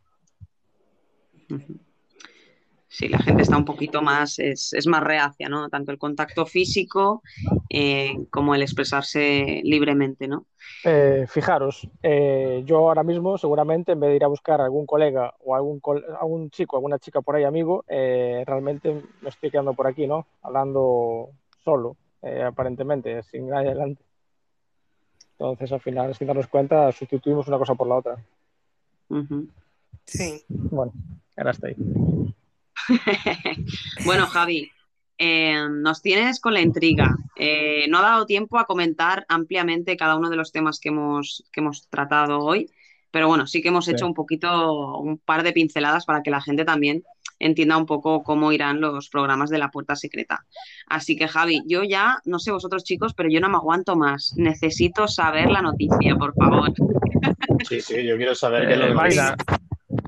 Sí, la gente está un poquito más, es, es más reacia, ¿no? Tanto el contacto físico eh, como el expresarse libremente, ¿no? Eh, fijaros, eh, yo ahora mismo seguramente en vez de ir a buscar a algún colega o algún, algún chico, alguna chica por ahí amigo, eh, realmente me estoy quedando por aquí, ¿no? Hablando solo, eh, aparentemente, sin nadie adelante. Entonces, al final, sin darnos cuenta, sustituimos una cosa por la otra. Sí, Bueno, ahora está ahí. Bueno, Javi, eh, nos tienes con la intriga. Eh, no ha dado tiempo a comentar ampliamente cada uno de los temas que hemos, que hemos tratado hoy, pero bueno, sí que hemos Sí. hecho un poquito, un par de pinceladas para que la gente también entienda un poco cómo irán los programas de la puerta secreta. Así que, Javi, yo ya, no sé vosotros chicos, pero yo no me aguanto más. Necesito saber la noticia, por favor. Sí, sí, yo quiero saber qué es Eh, lo que Marina,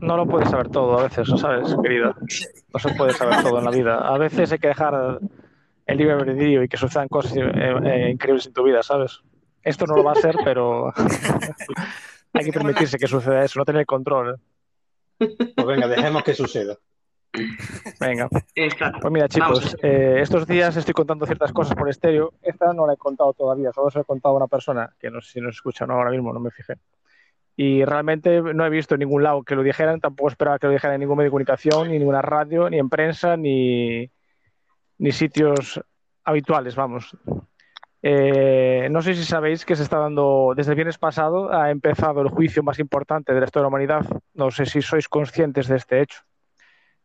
no lo puedes saber todo a veces, ¿no sabes, querida? No se puede saber todo en la vida. A veces hay que dejar el libre albedrío y que sucedan cosas eh, eh, increíbles en tu vida, ¿sabes? Esto no lo va a ser, pero hay que permitirse que suceda eso, no tener control. Pues venga, dejemos que suceda. Venga. Exacto. Pues mira, chicos, eh, estos días estoy contando ciertas cosas por estéreo. Esta no la he contado todavía, solo se la he contado a una persona que no sé si nos escucha o no ahora mismo, no me fijé. Y realmente no he visto en ningún lado que lo dijeran, tampoco esperaba que lo dijeran en ningún medio de comunicación, ni en ninguna radio, ni en prensa, ni, ni sitios habituales, vamos. Eh, no sé si sabéis que se está dando, desde el viernes pasado ha empezado el juicio más importante de la historia de la humanidad. No sé si sois conscientes de este hecho.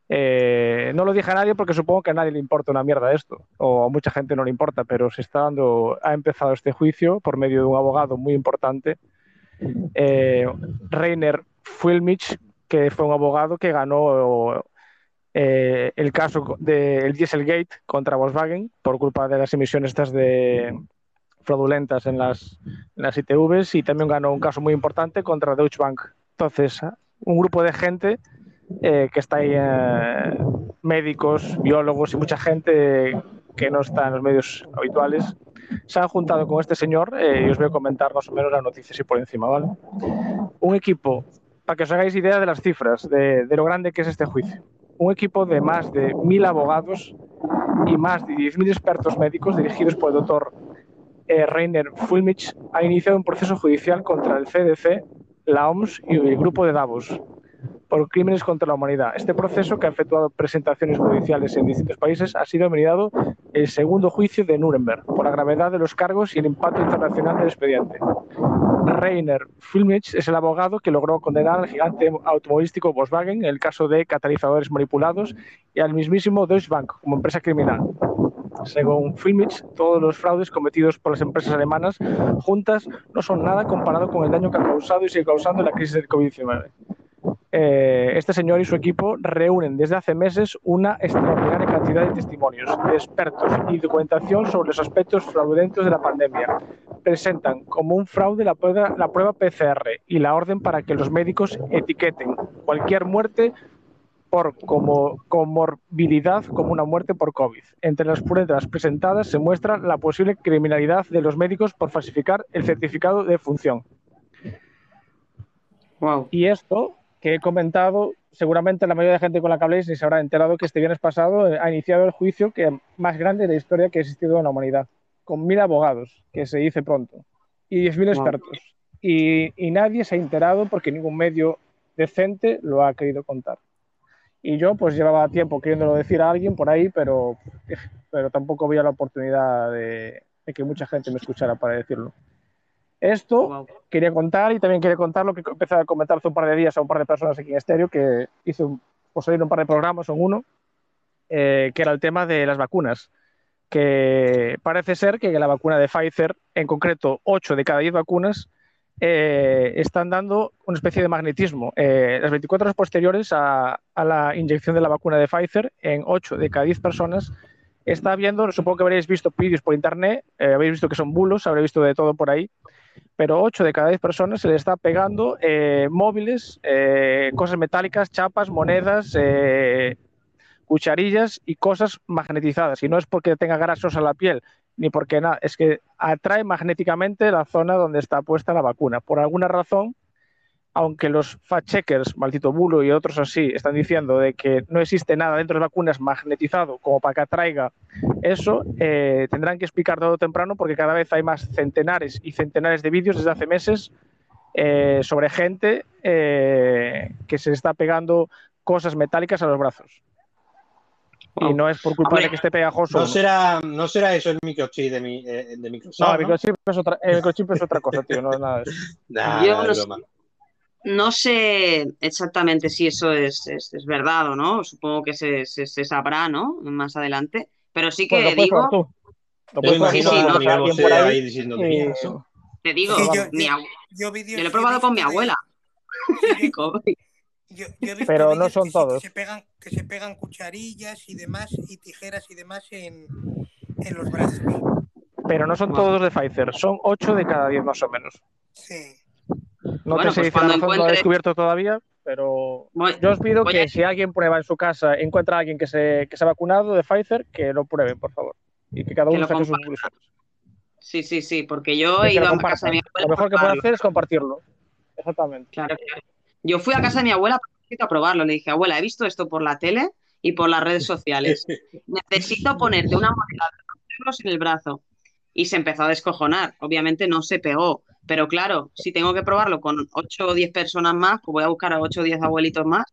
Eh, no lo dije a nadie porque supongo que a nadie le importa una mierda esto, o a mucha gente no le importa, pero se está dando, ha empezado este juicio por medio de un abogado muy importante, eh, Rainer Fulmich, que fue un abogado que ganó eh, el caso del Dieselgate contra Volkswagen por culpa de las emisiones estas de fraudulentas en las, en las ITVs y también ganó un caso muy importante contra Deutsche Bank. Entonces, un grupo de gente eh, que está ahí, eh, médicos, biólogos y mucha gente que no está en los medios habituales, se han juntado con este señor eh, y os voy a comentar más o menos las noticias y por encima, ¿vale? Un equipo, para que os hagáis idea de las cifras, de, lo grande que es este juicio, un equipo de más de mil abogados y más de 10.000 expertos médicos dirigidos por el doctor eh, Rainer Fulmich ha iniciado un proceso judicial contra el CDC, la OMS y el grupo de Davos por crímenes contra la humanidad. Este proceso, que ha efectuado presentaciones judiciales en distintos países, ha sido denominado el segundo juicio de Nuremberg, por la gravedad de los cargos y el impacto internacional del expediente. Rainer Filmich es el abogado que logró condenar al gigante automovilístico Volkswagen en el caso de catalizadores manipulados y al mismísimo Deutsche Bank como empresa criminal. Según Filmich, todos los fraudes cometidos por las empresas alemanas juntas no son nada comparado con el daño que ha causado y sigue causando la crisis del COVID-19. Eh, este señor y su equipo reúnen desde hace meses una extraordinaria cantidad de testimonios, de expertos y documentación sobre los aspectos fraudulentos de la pandemia. Presentan como un fraude la prueba, la prueba PCR y la orden para que los médicos etiqueten cualquier muerte por como comorbilidad como una muerte por COVID. Entre las pruebas presentadas se muestra la posible criminalidad de los médicos por falsificar el certificado de función. Wow. Y esto que he comentado, seguramente la mayoría de gente con la que habléis ni se habrá enterado que este viernes pasado eh, ha iniciado el juicio que, más grande de la historia que ha existido en la humanidad, con mil abogados, que se dice pronto, y diez mil expertos. Y, y nadie se ha enterado porque ningún medio decente lo ha querido contar. Y yo pues llevaba tiempo queriéndolo decir a alguien por ahí, pero, pero tampoco había la oportunidad de, de que mucha gente me escuchara para decirlo. Esto Wow. quería contar y también quería contar lo que empecé a comentar hace un par de días a un par de personas aquí en Estéreo, que hizo un, pues un par de programas, son uno, eh, que era el tema de las vacunas. Que parece ser que la vacuna de Pfizer, en concreto 8 de cada 10 vacunas, eh, están dando una especie de magnetismo. Eh, las 24 horas posteriores a, a la inyección de la vacuna de Pfizer, en 8 de cada 10 personas, está habiendo, supongo que habréis visto vídeos por internet, eh, habéis visto que son bulos, habréis visto de todo por ahí, pero 8 de cada 10 personas se le está pegando eh, móviles, eh, cosas metálicas, chapas, monedas, eh, cucharillas y cosas magnetizadas. Y no es porque tenga grasos a la piel, ni porque nada, es que atrae magnéticamente la zona donde está puesta la vacuna. Por alguna razón, aunque los fact-checkers, maldito bulo y otros así, están diciendo de que no existe nada dentro de las vacunas magnetizado como para que atraiga eso, eh, tendrán que explicar todo temprano porque cada vez hay más centenares y centenares de vídeos desde hace meses eh, sobre gente eh, que se está pegando cosas metálicas a los brazos. Y no es por culpa Hombre, de que esté pegajoso. No será, no será eso el microchip de, mi, eh, de Microsoft. No, ¿no? el microchip es otra, el microchip es otra cosa, tío, no es nada de eso. Nah, Yo no. No sé exactamente si eso es, es- es verdad o no, supongo que se, se- se sabrá, ¿no? Más adelante, pero sí Pues que lo puedes digo, tú. Yo sí, no, por ahí diciendo eso. te digo, Sí, yo, yo, yo yo lo he probado con mi abuela. yo, he visto Pero no son que todos. se pegan, que se pegan cucharillas y demás, y tijeras y demás en, en los brazos. Pero no son todos de Pfizer, son 8 de cada 10 más o menos. Sí. No Bueno, te pues cuando encuentre, descubierto todavía, pero voy, yo os pido que a, si alguien prueba en su casa, encuentra a alguien que se, que se ha vacunado de Pfizer, que lo prueben, por favor. Y que cada que uno lo saque sus conclusiones. Sí, sí, sí, porque yo he que ido a casa de mi abuela Lo mejor que probarlo. hacer es compartirlo. Exactamente. Claro, claro. Yo fui a casa de mi abuela a probarlo. Le dije, abuela, he visto esto por la tele y por las redes sociales. Necesito ponerte una moneda de en el brazo. Y se empezó a descojonar. Obviamente no se pegó. Pero claro, si tengo que probarlo con 8 o 10 personas más, pues voy a buscar a 8 o 10 abuelitos más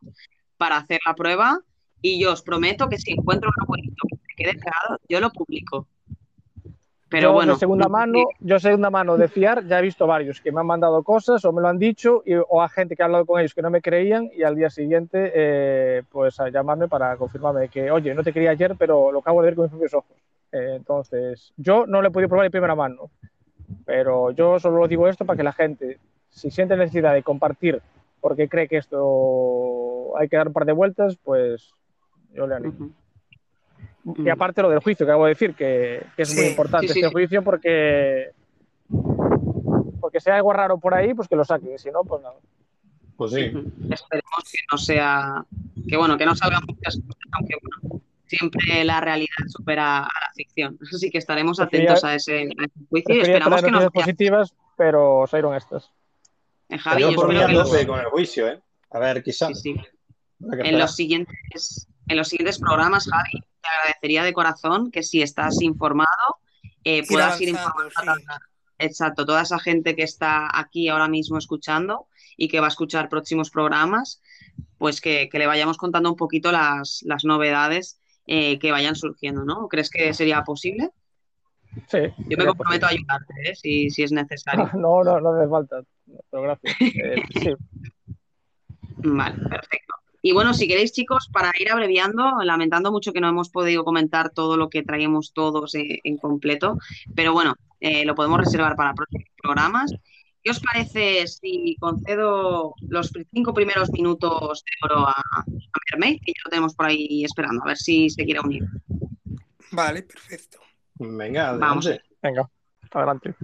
para hacer la prueba. Y yo os prometo que si encuentro un abuelito que se quede pegado, yo lo publico. Pero yo bueno, de segunda no mano, yo segunda mano de fiar, ya he visto varios que me han mandado cosas o me lo han dicho y- o a gente que ha hablado con ellos que no me creían y al día siguiente eh, pues a llamarme para confirmarme que oye, no te quería ayer, pero lo acabo de ver con mis propios ojos. Eh, entonces, yo no lo he podido probar de primera mano, pero yo solo digo esto para que la gente, si siente necesidad de compartir porque cree que esto hay que dar un par de vueltas, pues yo le animo. Y aparte lo del juicio, que acabo de decir, que, que es muy importante Sí, sí, este sí. juicio porque porque hay algo raro por ahí, pues que lo saquen, si no, pues nada. Pues sí. Esperemos que no sea, que bueno, que no salgan muchas cosas, aunque bueno, siempre la realidad supera a la ficción. Así que estaremos Prefería, atentos a ese, a ese juicio y esperamos que nos positivas, pero salieron estas. Pero Javi, yo yo espero que los, con el juicio, ¿eh? A ver, quizá. sí, En los siguientes, en los siguientes programas, Javi, te agradecería de corazón que si estás informado, eh, puedas ir informando sí. exacto, toda esa gente que está aquí ahora mismo escuchando y que va a escuchar próximos programas, pues que, que le vayamos contando un poquito las, las novedades eh, que vayan surgiendo, ¿no? ¿Crees que sería posible? Sí. Yo me comprometo posible. a ayudarte, ¿eh? si, si, es necesario. No, no, no hace falta, pero gracias. Eh, sí. Vale, perfecto. Y bueno, si queréis, chicos, para ir abreviando, lamentando mucho que no hemos podido comentar todo lo que traíamos todos en, en completo, pero bueno, eh, lo podemos reservar para próximos programas. ¿Qué os parece si concedo los cinco primeros minutos de oro a, a Mermaid, que ya lo tenemos por ahí esperando, a ver si se quiere unir? Vale, perfecto. Venga, adelante. Vamos. Venga, adelante.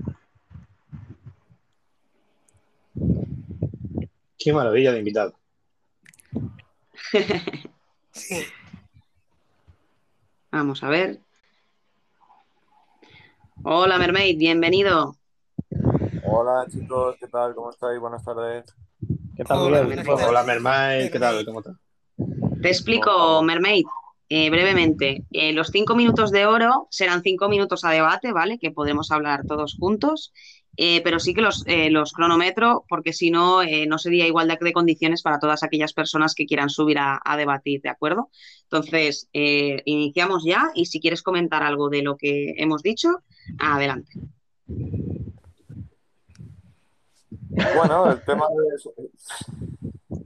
Qué maravilla de invitado. Sí. Vamos a ver. Hola, Mermaid, bienvenido. Hola chicos, ¿qué tal? ¿Cómo estáis? Buenas tardes. ¿Qué tal, Hola. Mermaid, ¿qué tal? ¿Cómo estás? Te explico, Mermaid, eh, brevemente. Eh, los cinco minutos de oro serán cinco minutos a debate, ¿vale? Que podremos hablar todos juntos. Eh, pero sí que los, eh, los cronometro, porque si no, eh, no sería igualdad de condiciones para todas aquellas personas que quieran subir a, a debatir, ¿de acuerdo? Entonces, eh, iniciamos ya y si quieres comentar algo de lo que hemos dicho, adelante. Bueno, el tema de...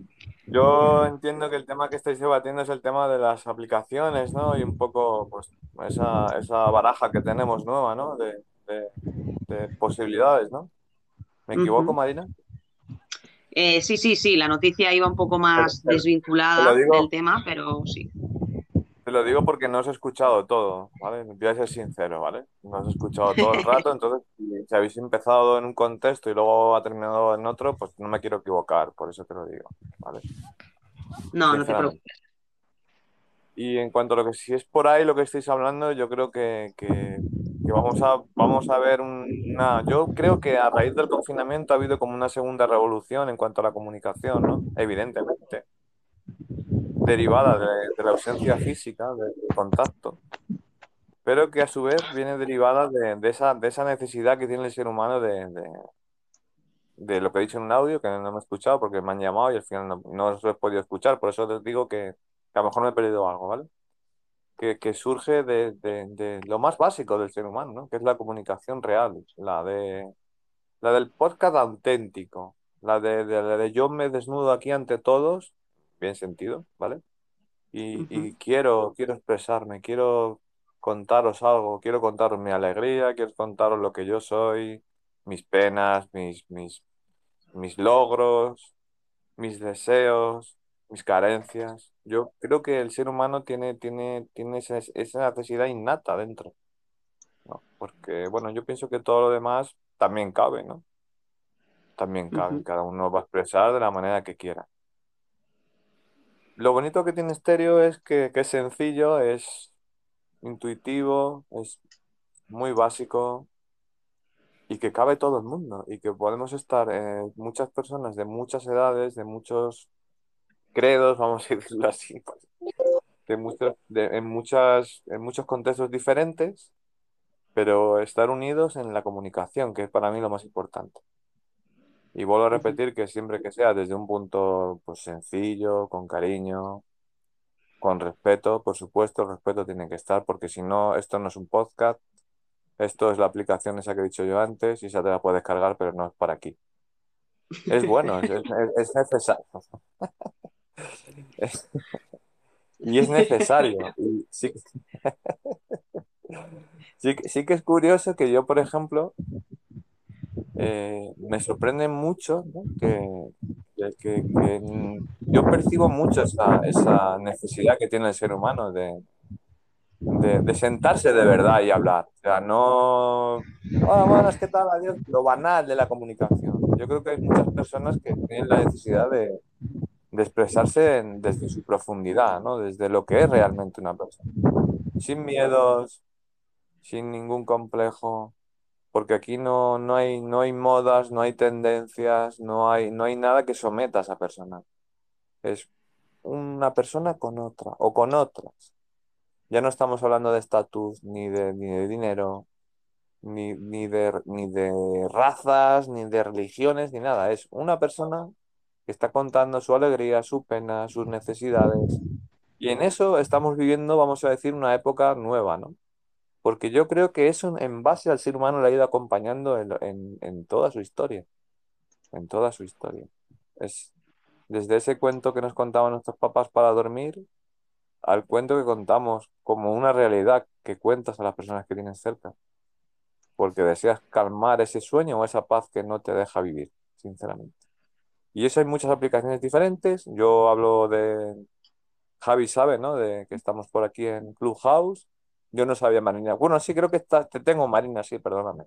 Yo entiendo que el tema que estáis debatiendo es el tema de las aplicaciones, ¿no? Y un poco, pues, esa, esa baraja que tenemos nueva, ¿no? De, de, de posibilidades, ¿no? ¿Me equivoco. Marina? Eh, sí, sí, sí, la noticia iba un poco más Pero- desvinculada digo- del tema, pero sí. Te lo digo porque no os he escuchado todo, ¿vale? Voy a ser sincero, ¿vale? No os he escuchado todo el rato, entonces si, habéis empezado en un contexto y luego ha terminado en otro, pues no me quiero equivocar, por eso te lo digo, ¿vale? No, no te preocupes. Y en cuanto a lo que si es por ahí lo que estáis hablando, yo creo que, que- que vamos a, vamos a ver un- una... Yo creo que a raíz del confinamiento ha habido como una segunda revolución en cuanto a la comunicación, ¿no? Evidentemente. Derivada de, de la ausencia física, del contacto, pero que a su vez viene derivada de, de esa, de esa necesidad que tiene el ser humano de, de, de lo que he dicho en un audio, que no me he escuchado porque me han llamado y al final no, no os lo he podido escuchar, por eso les digo que, que a lo mejor me he perdido algo, ¿vale? Que, que surge de, lo más básico del ser humano, ¿no? Que es la comunicación real, la de la del podcast auténtico, la de, de- la de yo me desnudo aquí ante todos, bien sentido, ¿vale? Y, y quiero, quiero expresarme, quiero contaros algo, quiero contaros mi alegría, quiero contaros lo que yo soy, mis penas, mis, mis, mis logros, mis deseos, mis carencias. Yo creo que el ser humano tiene, tiene, tiene esa, esa necesidad innata dentro, ¿no? Porque, bueno, yo pienso que todo lo demás también cabe, ¿no? También cabe, cada uno va a expresar de la manera que quiera. Lo bonito que tiene Stereo es que, que es sencillo, es intuitivo, es muy básico y que cabe todo el mundo y que podemos estar eh, muchas personas de muchas edades, de muchos credos, vamos a decirlo así, pues, de muchos, de- en muchas, en muchos contextos diferentes, pero estar unidos en la comunicación, que es para mí lo más importante. Y vuelvo a repetir que siempre que sea desde un punto pues, sencillo, con cariño, con respeto, por supuesto, el respeto tiene que estar, porque si no, esto no es un podcast, esto es la aplicación esa que he dicho yo antes y esa te la puedes cargar, pero no es para aquí. Es bueno, es, es- es necesario. Es- y es necesario. Sí, sí que es curioso que yo, por ejemplo, eh, me sorprende mucho, que, que- yo percibo mucho esa, esa necesidad que tiene el ser humano de, de, sentarse de verdad y hablar. O sea, no, hola, buenas, ¿qué tal? Adiós. Lo banal de la comunicación. Yo creo que hay muchas personas que tienen la necesidad de, expresarse desde su profundidad, ¿no? Desde lo que es realmente una persona. Sin miedos, sin ningún complejo, porque aquí no, no hay, no hay modas, no hay tendencias, no hay, no hay nada que someta a esa persona. Es una persona con otra o con otras. Ya no estamos hablando de estatus, ni de, ni de dinero, ni, ni de, ni de razas, ni de religiones, ni nada. Es una persona que está contando su alegría, su pena, sus necesidades. Y en eso estamos viviendo, vamos a decir, una época nueva, ¿no? Porque yo creo que eso en base al ser humano le ha ido acompañando en, en- en toda su historia, en toda su historia. Es desde ese cuento que nos contaban nuestros papás para dormir al cuento que contamos como una realidad que cuentas a las personas que tienes cerca, porque deseas calmar ese sueño o esa paz que no te deja vivir, sinceramente. Y eso hay muchas aplicaciones diferentes. Yo hablo de, Javi sabe, ¿no? De que estamos por aquí en Clubhouse. Yo no sabía Marina. Bueno, sí, creo que está, te tengo Marina, sí, perdóname.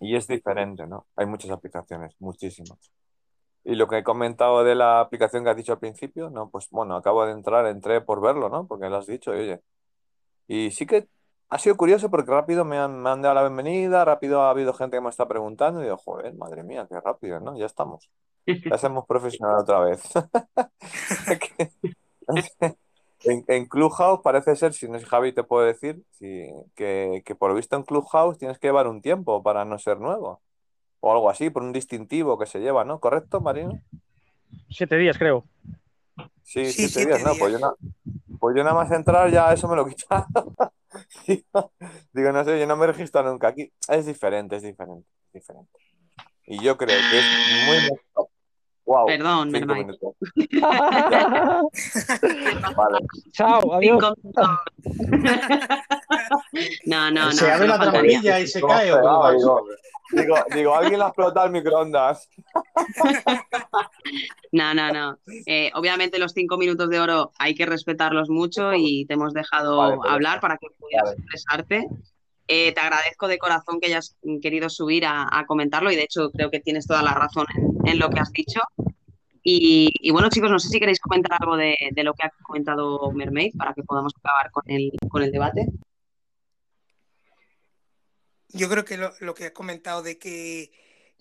Y es diferente, ¿no? Hay muchas aplicaciones, muchísimas. Y lo que he comentado de la aplicación que has dicho al principio, no, pues bueno, acabo de entrar, entré por verlo, ¿no? Porque lo has dicho, y oye. Y sí que ha sido curioso porque rápido me han, me han dado la bienvenida, rápido ha habido gente que me está preguntando y digo, joder, madre mía, qué rápido, ¿no? Ya estamos. Ya somos profesionales otra vez. En, en Clubhouse parece ser, si no es Javi te puedo decir, sí, que, que por lo visto en Clubhouse tienes que llevar un tiempo para no ser nuevo. O algo así, por un distintivo que se lleva, ¿no? ¿Correcto, Marino? Siete días, creo. Sí, Sí, siete siete días, no, pues yo, días. na- pues yo nada más entrar ya eso me lo quita. Digo, digo, no sé, yo no me registro nunca aquí. Es diferente, es diferente, es diferente. Y yo creo que es muy... Wow, Perdón. Ya, vale. Chao, adiós. Cinco minutos. No, no, no, se abre la trampilla y se ¿Cómo cae Digo, digo, digo, alguien le ha explotado el microondas. No, no, no. Eh, obviamente los cinco minutos de oro hay que respetarlos mucho y te hemos dejado Vale, pues hablar para que pudieras Vale. expresarte. Eh, te agradezco de corazón que hayas querido subir a, comentarlo y de hecho creo que tienes toda la razón en, lo que has dicho. Y, bueno, chicos, no sé si queréis comentar algo de, lo que ha comentado Mermaid para que podamos acabar con el, con el debate. Yo creo que lo, lo que ha comentado de que,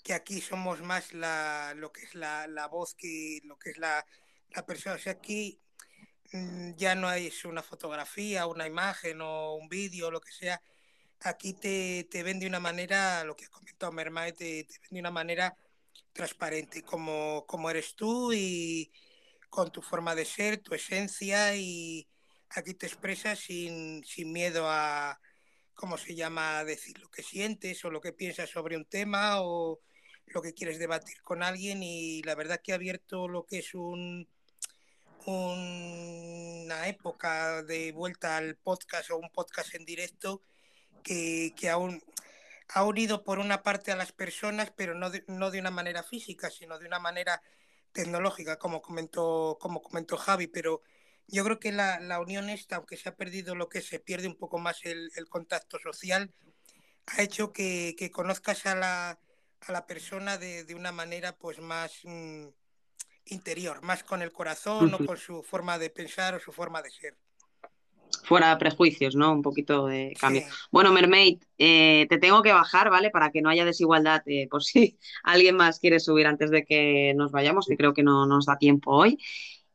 que aquí somos más la, lo que es la, la voz que lo que es la, la persona. O sea, aquí mm, ya no es una fotografía, una imagen o un vídeo, lo que sea. Aquí te, te ven de una manera, lo que ha comentado Mermaid, te, te ven de una manera transparente, como, como eres tú y con tu forma de ser, tu esencia y aquí te expresas sin, sin miedo a, ¿cómo se llama? Decir lo que sientes o lo que piensas sobre un tema o lo que quieres debatir con alguien y la verdad que ha abierto lo que es un, una época de vuelta al podcast o un podcast en directo que, que aún ha unido por una parte a las personas, pero no de, no de una manera física, sino de una manera tecnológica, como comentó, como comentó Javi, pero yo creo que la, la unión esta, aunque se ha perdido lo que se pierde un poco más el, el contacto social, ha hecho que, que conozcas a la, a la persona de, de, una manera pues más mmm, interior, más con el corazón uh -huh. o con su forma de pensar o su forma de ser fuera prejuicios, ¿no? Un poquito de cambio. Sí. Bueno, Mermaid, eh, te tengo que bajar, ¿vale? Para que no haya desigualdad, eh, por si alguien más quiere subir antes de que nos vayamos, que creo que no nos da tiempo hoy.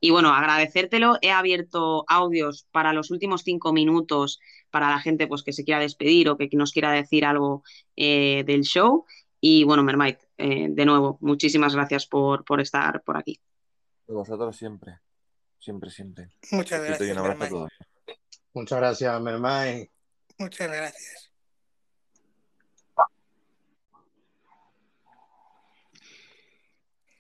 Y bueno, agradecértelo. He abierto audios para los últimos cinco minutos para la gente pues, que se quiera despedir o que nos quiera decir algo eh, del show. Y bueno, Mermaid, eh, de nuevo, muchísimas gracias por, por estar por aquí. Vosotros siempre, siempre, siempre. Muchas gracias. Y un abrazo a todos. Muchas gracias, Mermay. Muchas gracias.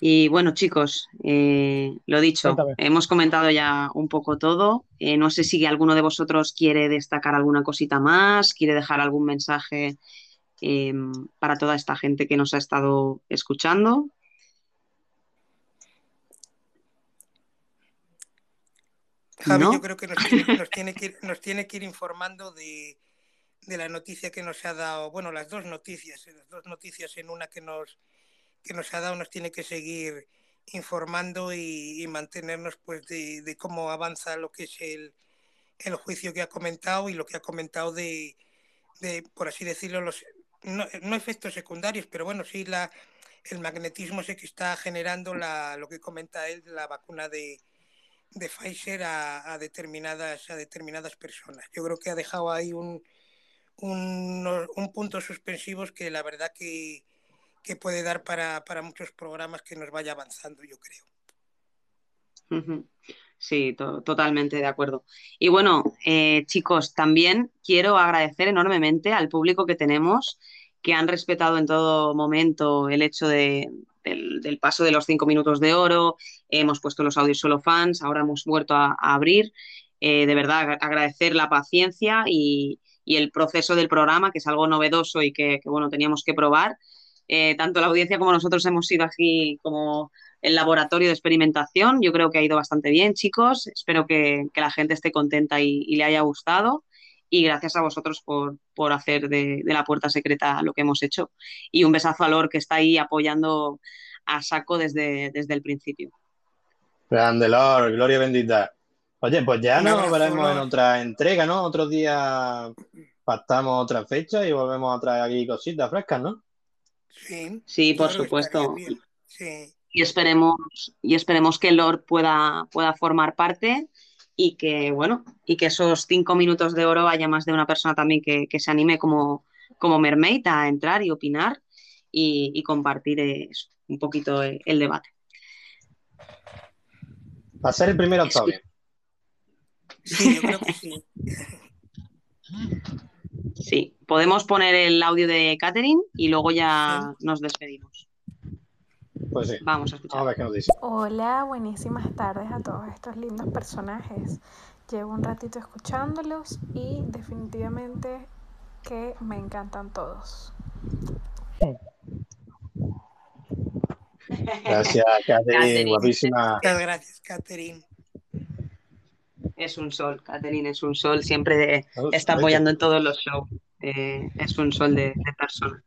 Y bueno, chicos, eh, lo dicho, Cuéntame. hemos comentado ya un poco todo. Eh, no sé si alguno de vosotros quiere destacar alguna cosita más, quiere dejar algún mensaje eh, para toda esta gente que nos ha estado escuchando. Javi, ¿No? yo creo que nos tiene, nos tiene, que ir, nos tiene que ir informando de, de, la noticia que nos ha dado, bueno, las dos noticias, las dos noticias en una que nos, que nos ha dado, nos tiene que seguir informando y, y mantenernos pues de, de, cómo avanza lo que es el, el, juicio que ha comentado y lo que ha comentado de, de por así decirlo, los no, no, efectos secundarios, pero bueno, sí la, el magnetismo ese que está generando la, lo que comenta él, la vacuna de, de Pfizer a, determinadas, a determinadas personas. Yo creo que ha dejado ahí un, un, un puntos suspensivos que la verdad que, que puede dar para, para muchos programas que nos vaya avanzando, yo creo. Sí, to- totalmente de acuerdo. Y bueno, eh, chicos, también quiero agradecer enormemente al público que tenemos, que han respetado en todo momento el hecho de- del, paso de los cinco minutos de oro. Hemos puesto los audios solo fans, ahora hemos vuelto a, abrir. Eh, de verdad, agra- agradecer la paciencia y, el proceso del programa, que es algo novedoso y que, bueno, teníamos que probar. Eh, tanto la audiencia como nosotros hemos sido aquí como el laboratorio de experimentación. Yo creo que ha ido bastante bien, chicos. Espero que, la gente esté contenta y le haya gustado. Y gracias a vosotros por, por hacer de, de la puerta secreta lo que hemos hecho. Y un besazo a Lor, que está ahí apoyando a saco desde, desde el principio. Grande Lord, gloria bendita. Oye, pues ya nos veremos en otra entrega, ¿no? Otro día pactamos otra fecha y volvemos a traer aquí cositas frescas, ¿no? Sí, Sí, por claro, supuesto. Sí. Y esperemos, y esperemos que Lord pueda, pueda formar parte y que, bueno, y que esos cinco minutos de oro haya más de una persona también que, que se anime como, como Mermaid a entrar y opinar y, y compartir eh, eso, un poquito el, el debate. Va a ser el primero bien. Sí, yo creo que sí. Sí, podemos poner el audio de Catherine y luego ya nos despedimos. Pues sí. Vamos a escuchar. Vamos a ver qué nos dice. Hola, buenísimas tardes a todos estos lindos personajes. Llevo un ratito escuchándolos y definitivamente que me encantan todos. Gracias, Catherine, guapísima. Muchas gracias, Catherine. Es un sol, Catherine es un sol, siempre Oh, está apoyando en todos los shows. Eh, es un sol de, de persona.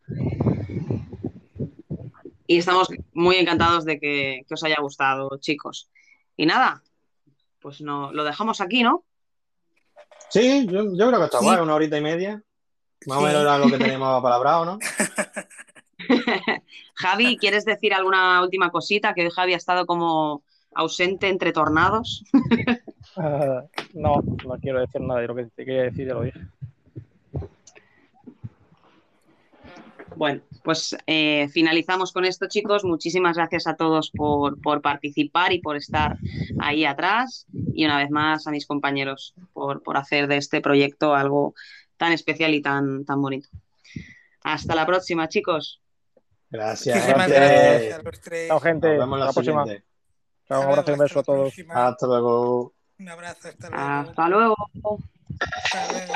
Y estamos muy encantados de que, que os haya gustado, chicos. Y nada, pues no, lo dejamos aquí, ¿no? Sí, yo, yo creo que está Sí. guay, una horita y media. Más o menos era lo que teníamos apalabrado, ¿no? Javi, ¿quieres decir alguna última cosita? Que hoy Javi ha estado como ausente entre tornados. Ah, no, no quiero decir nada de lo que te quería decir, ya lo dije. Bueno, pues eh, finalizamos con esto, chicos. Muchísimas gracias a todos por, por participar y por estar ahí atrás. Y una vez más a mis compañeros por, por hacer de este proyecto algo tan especial y tan, tan bonito. Hasta la próxima, chicos. Gracias, Muchísimas gente. gracias a los tres. Chao, gente. Nos vemos Hasta la la próxima. siguiente. Chao, un abrazo y un beso a todos. próxima. Hasta luego. Un abrazo, hasta luego. Hasta luego. Hasta luego.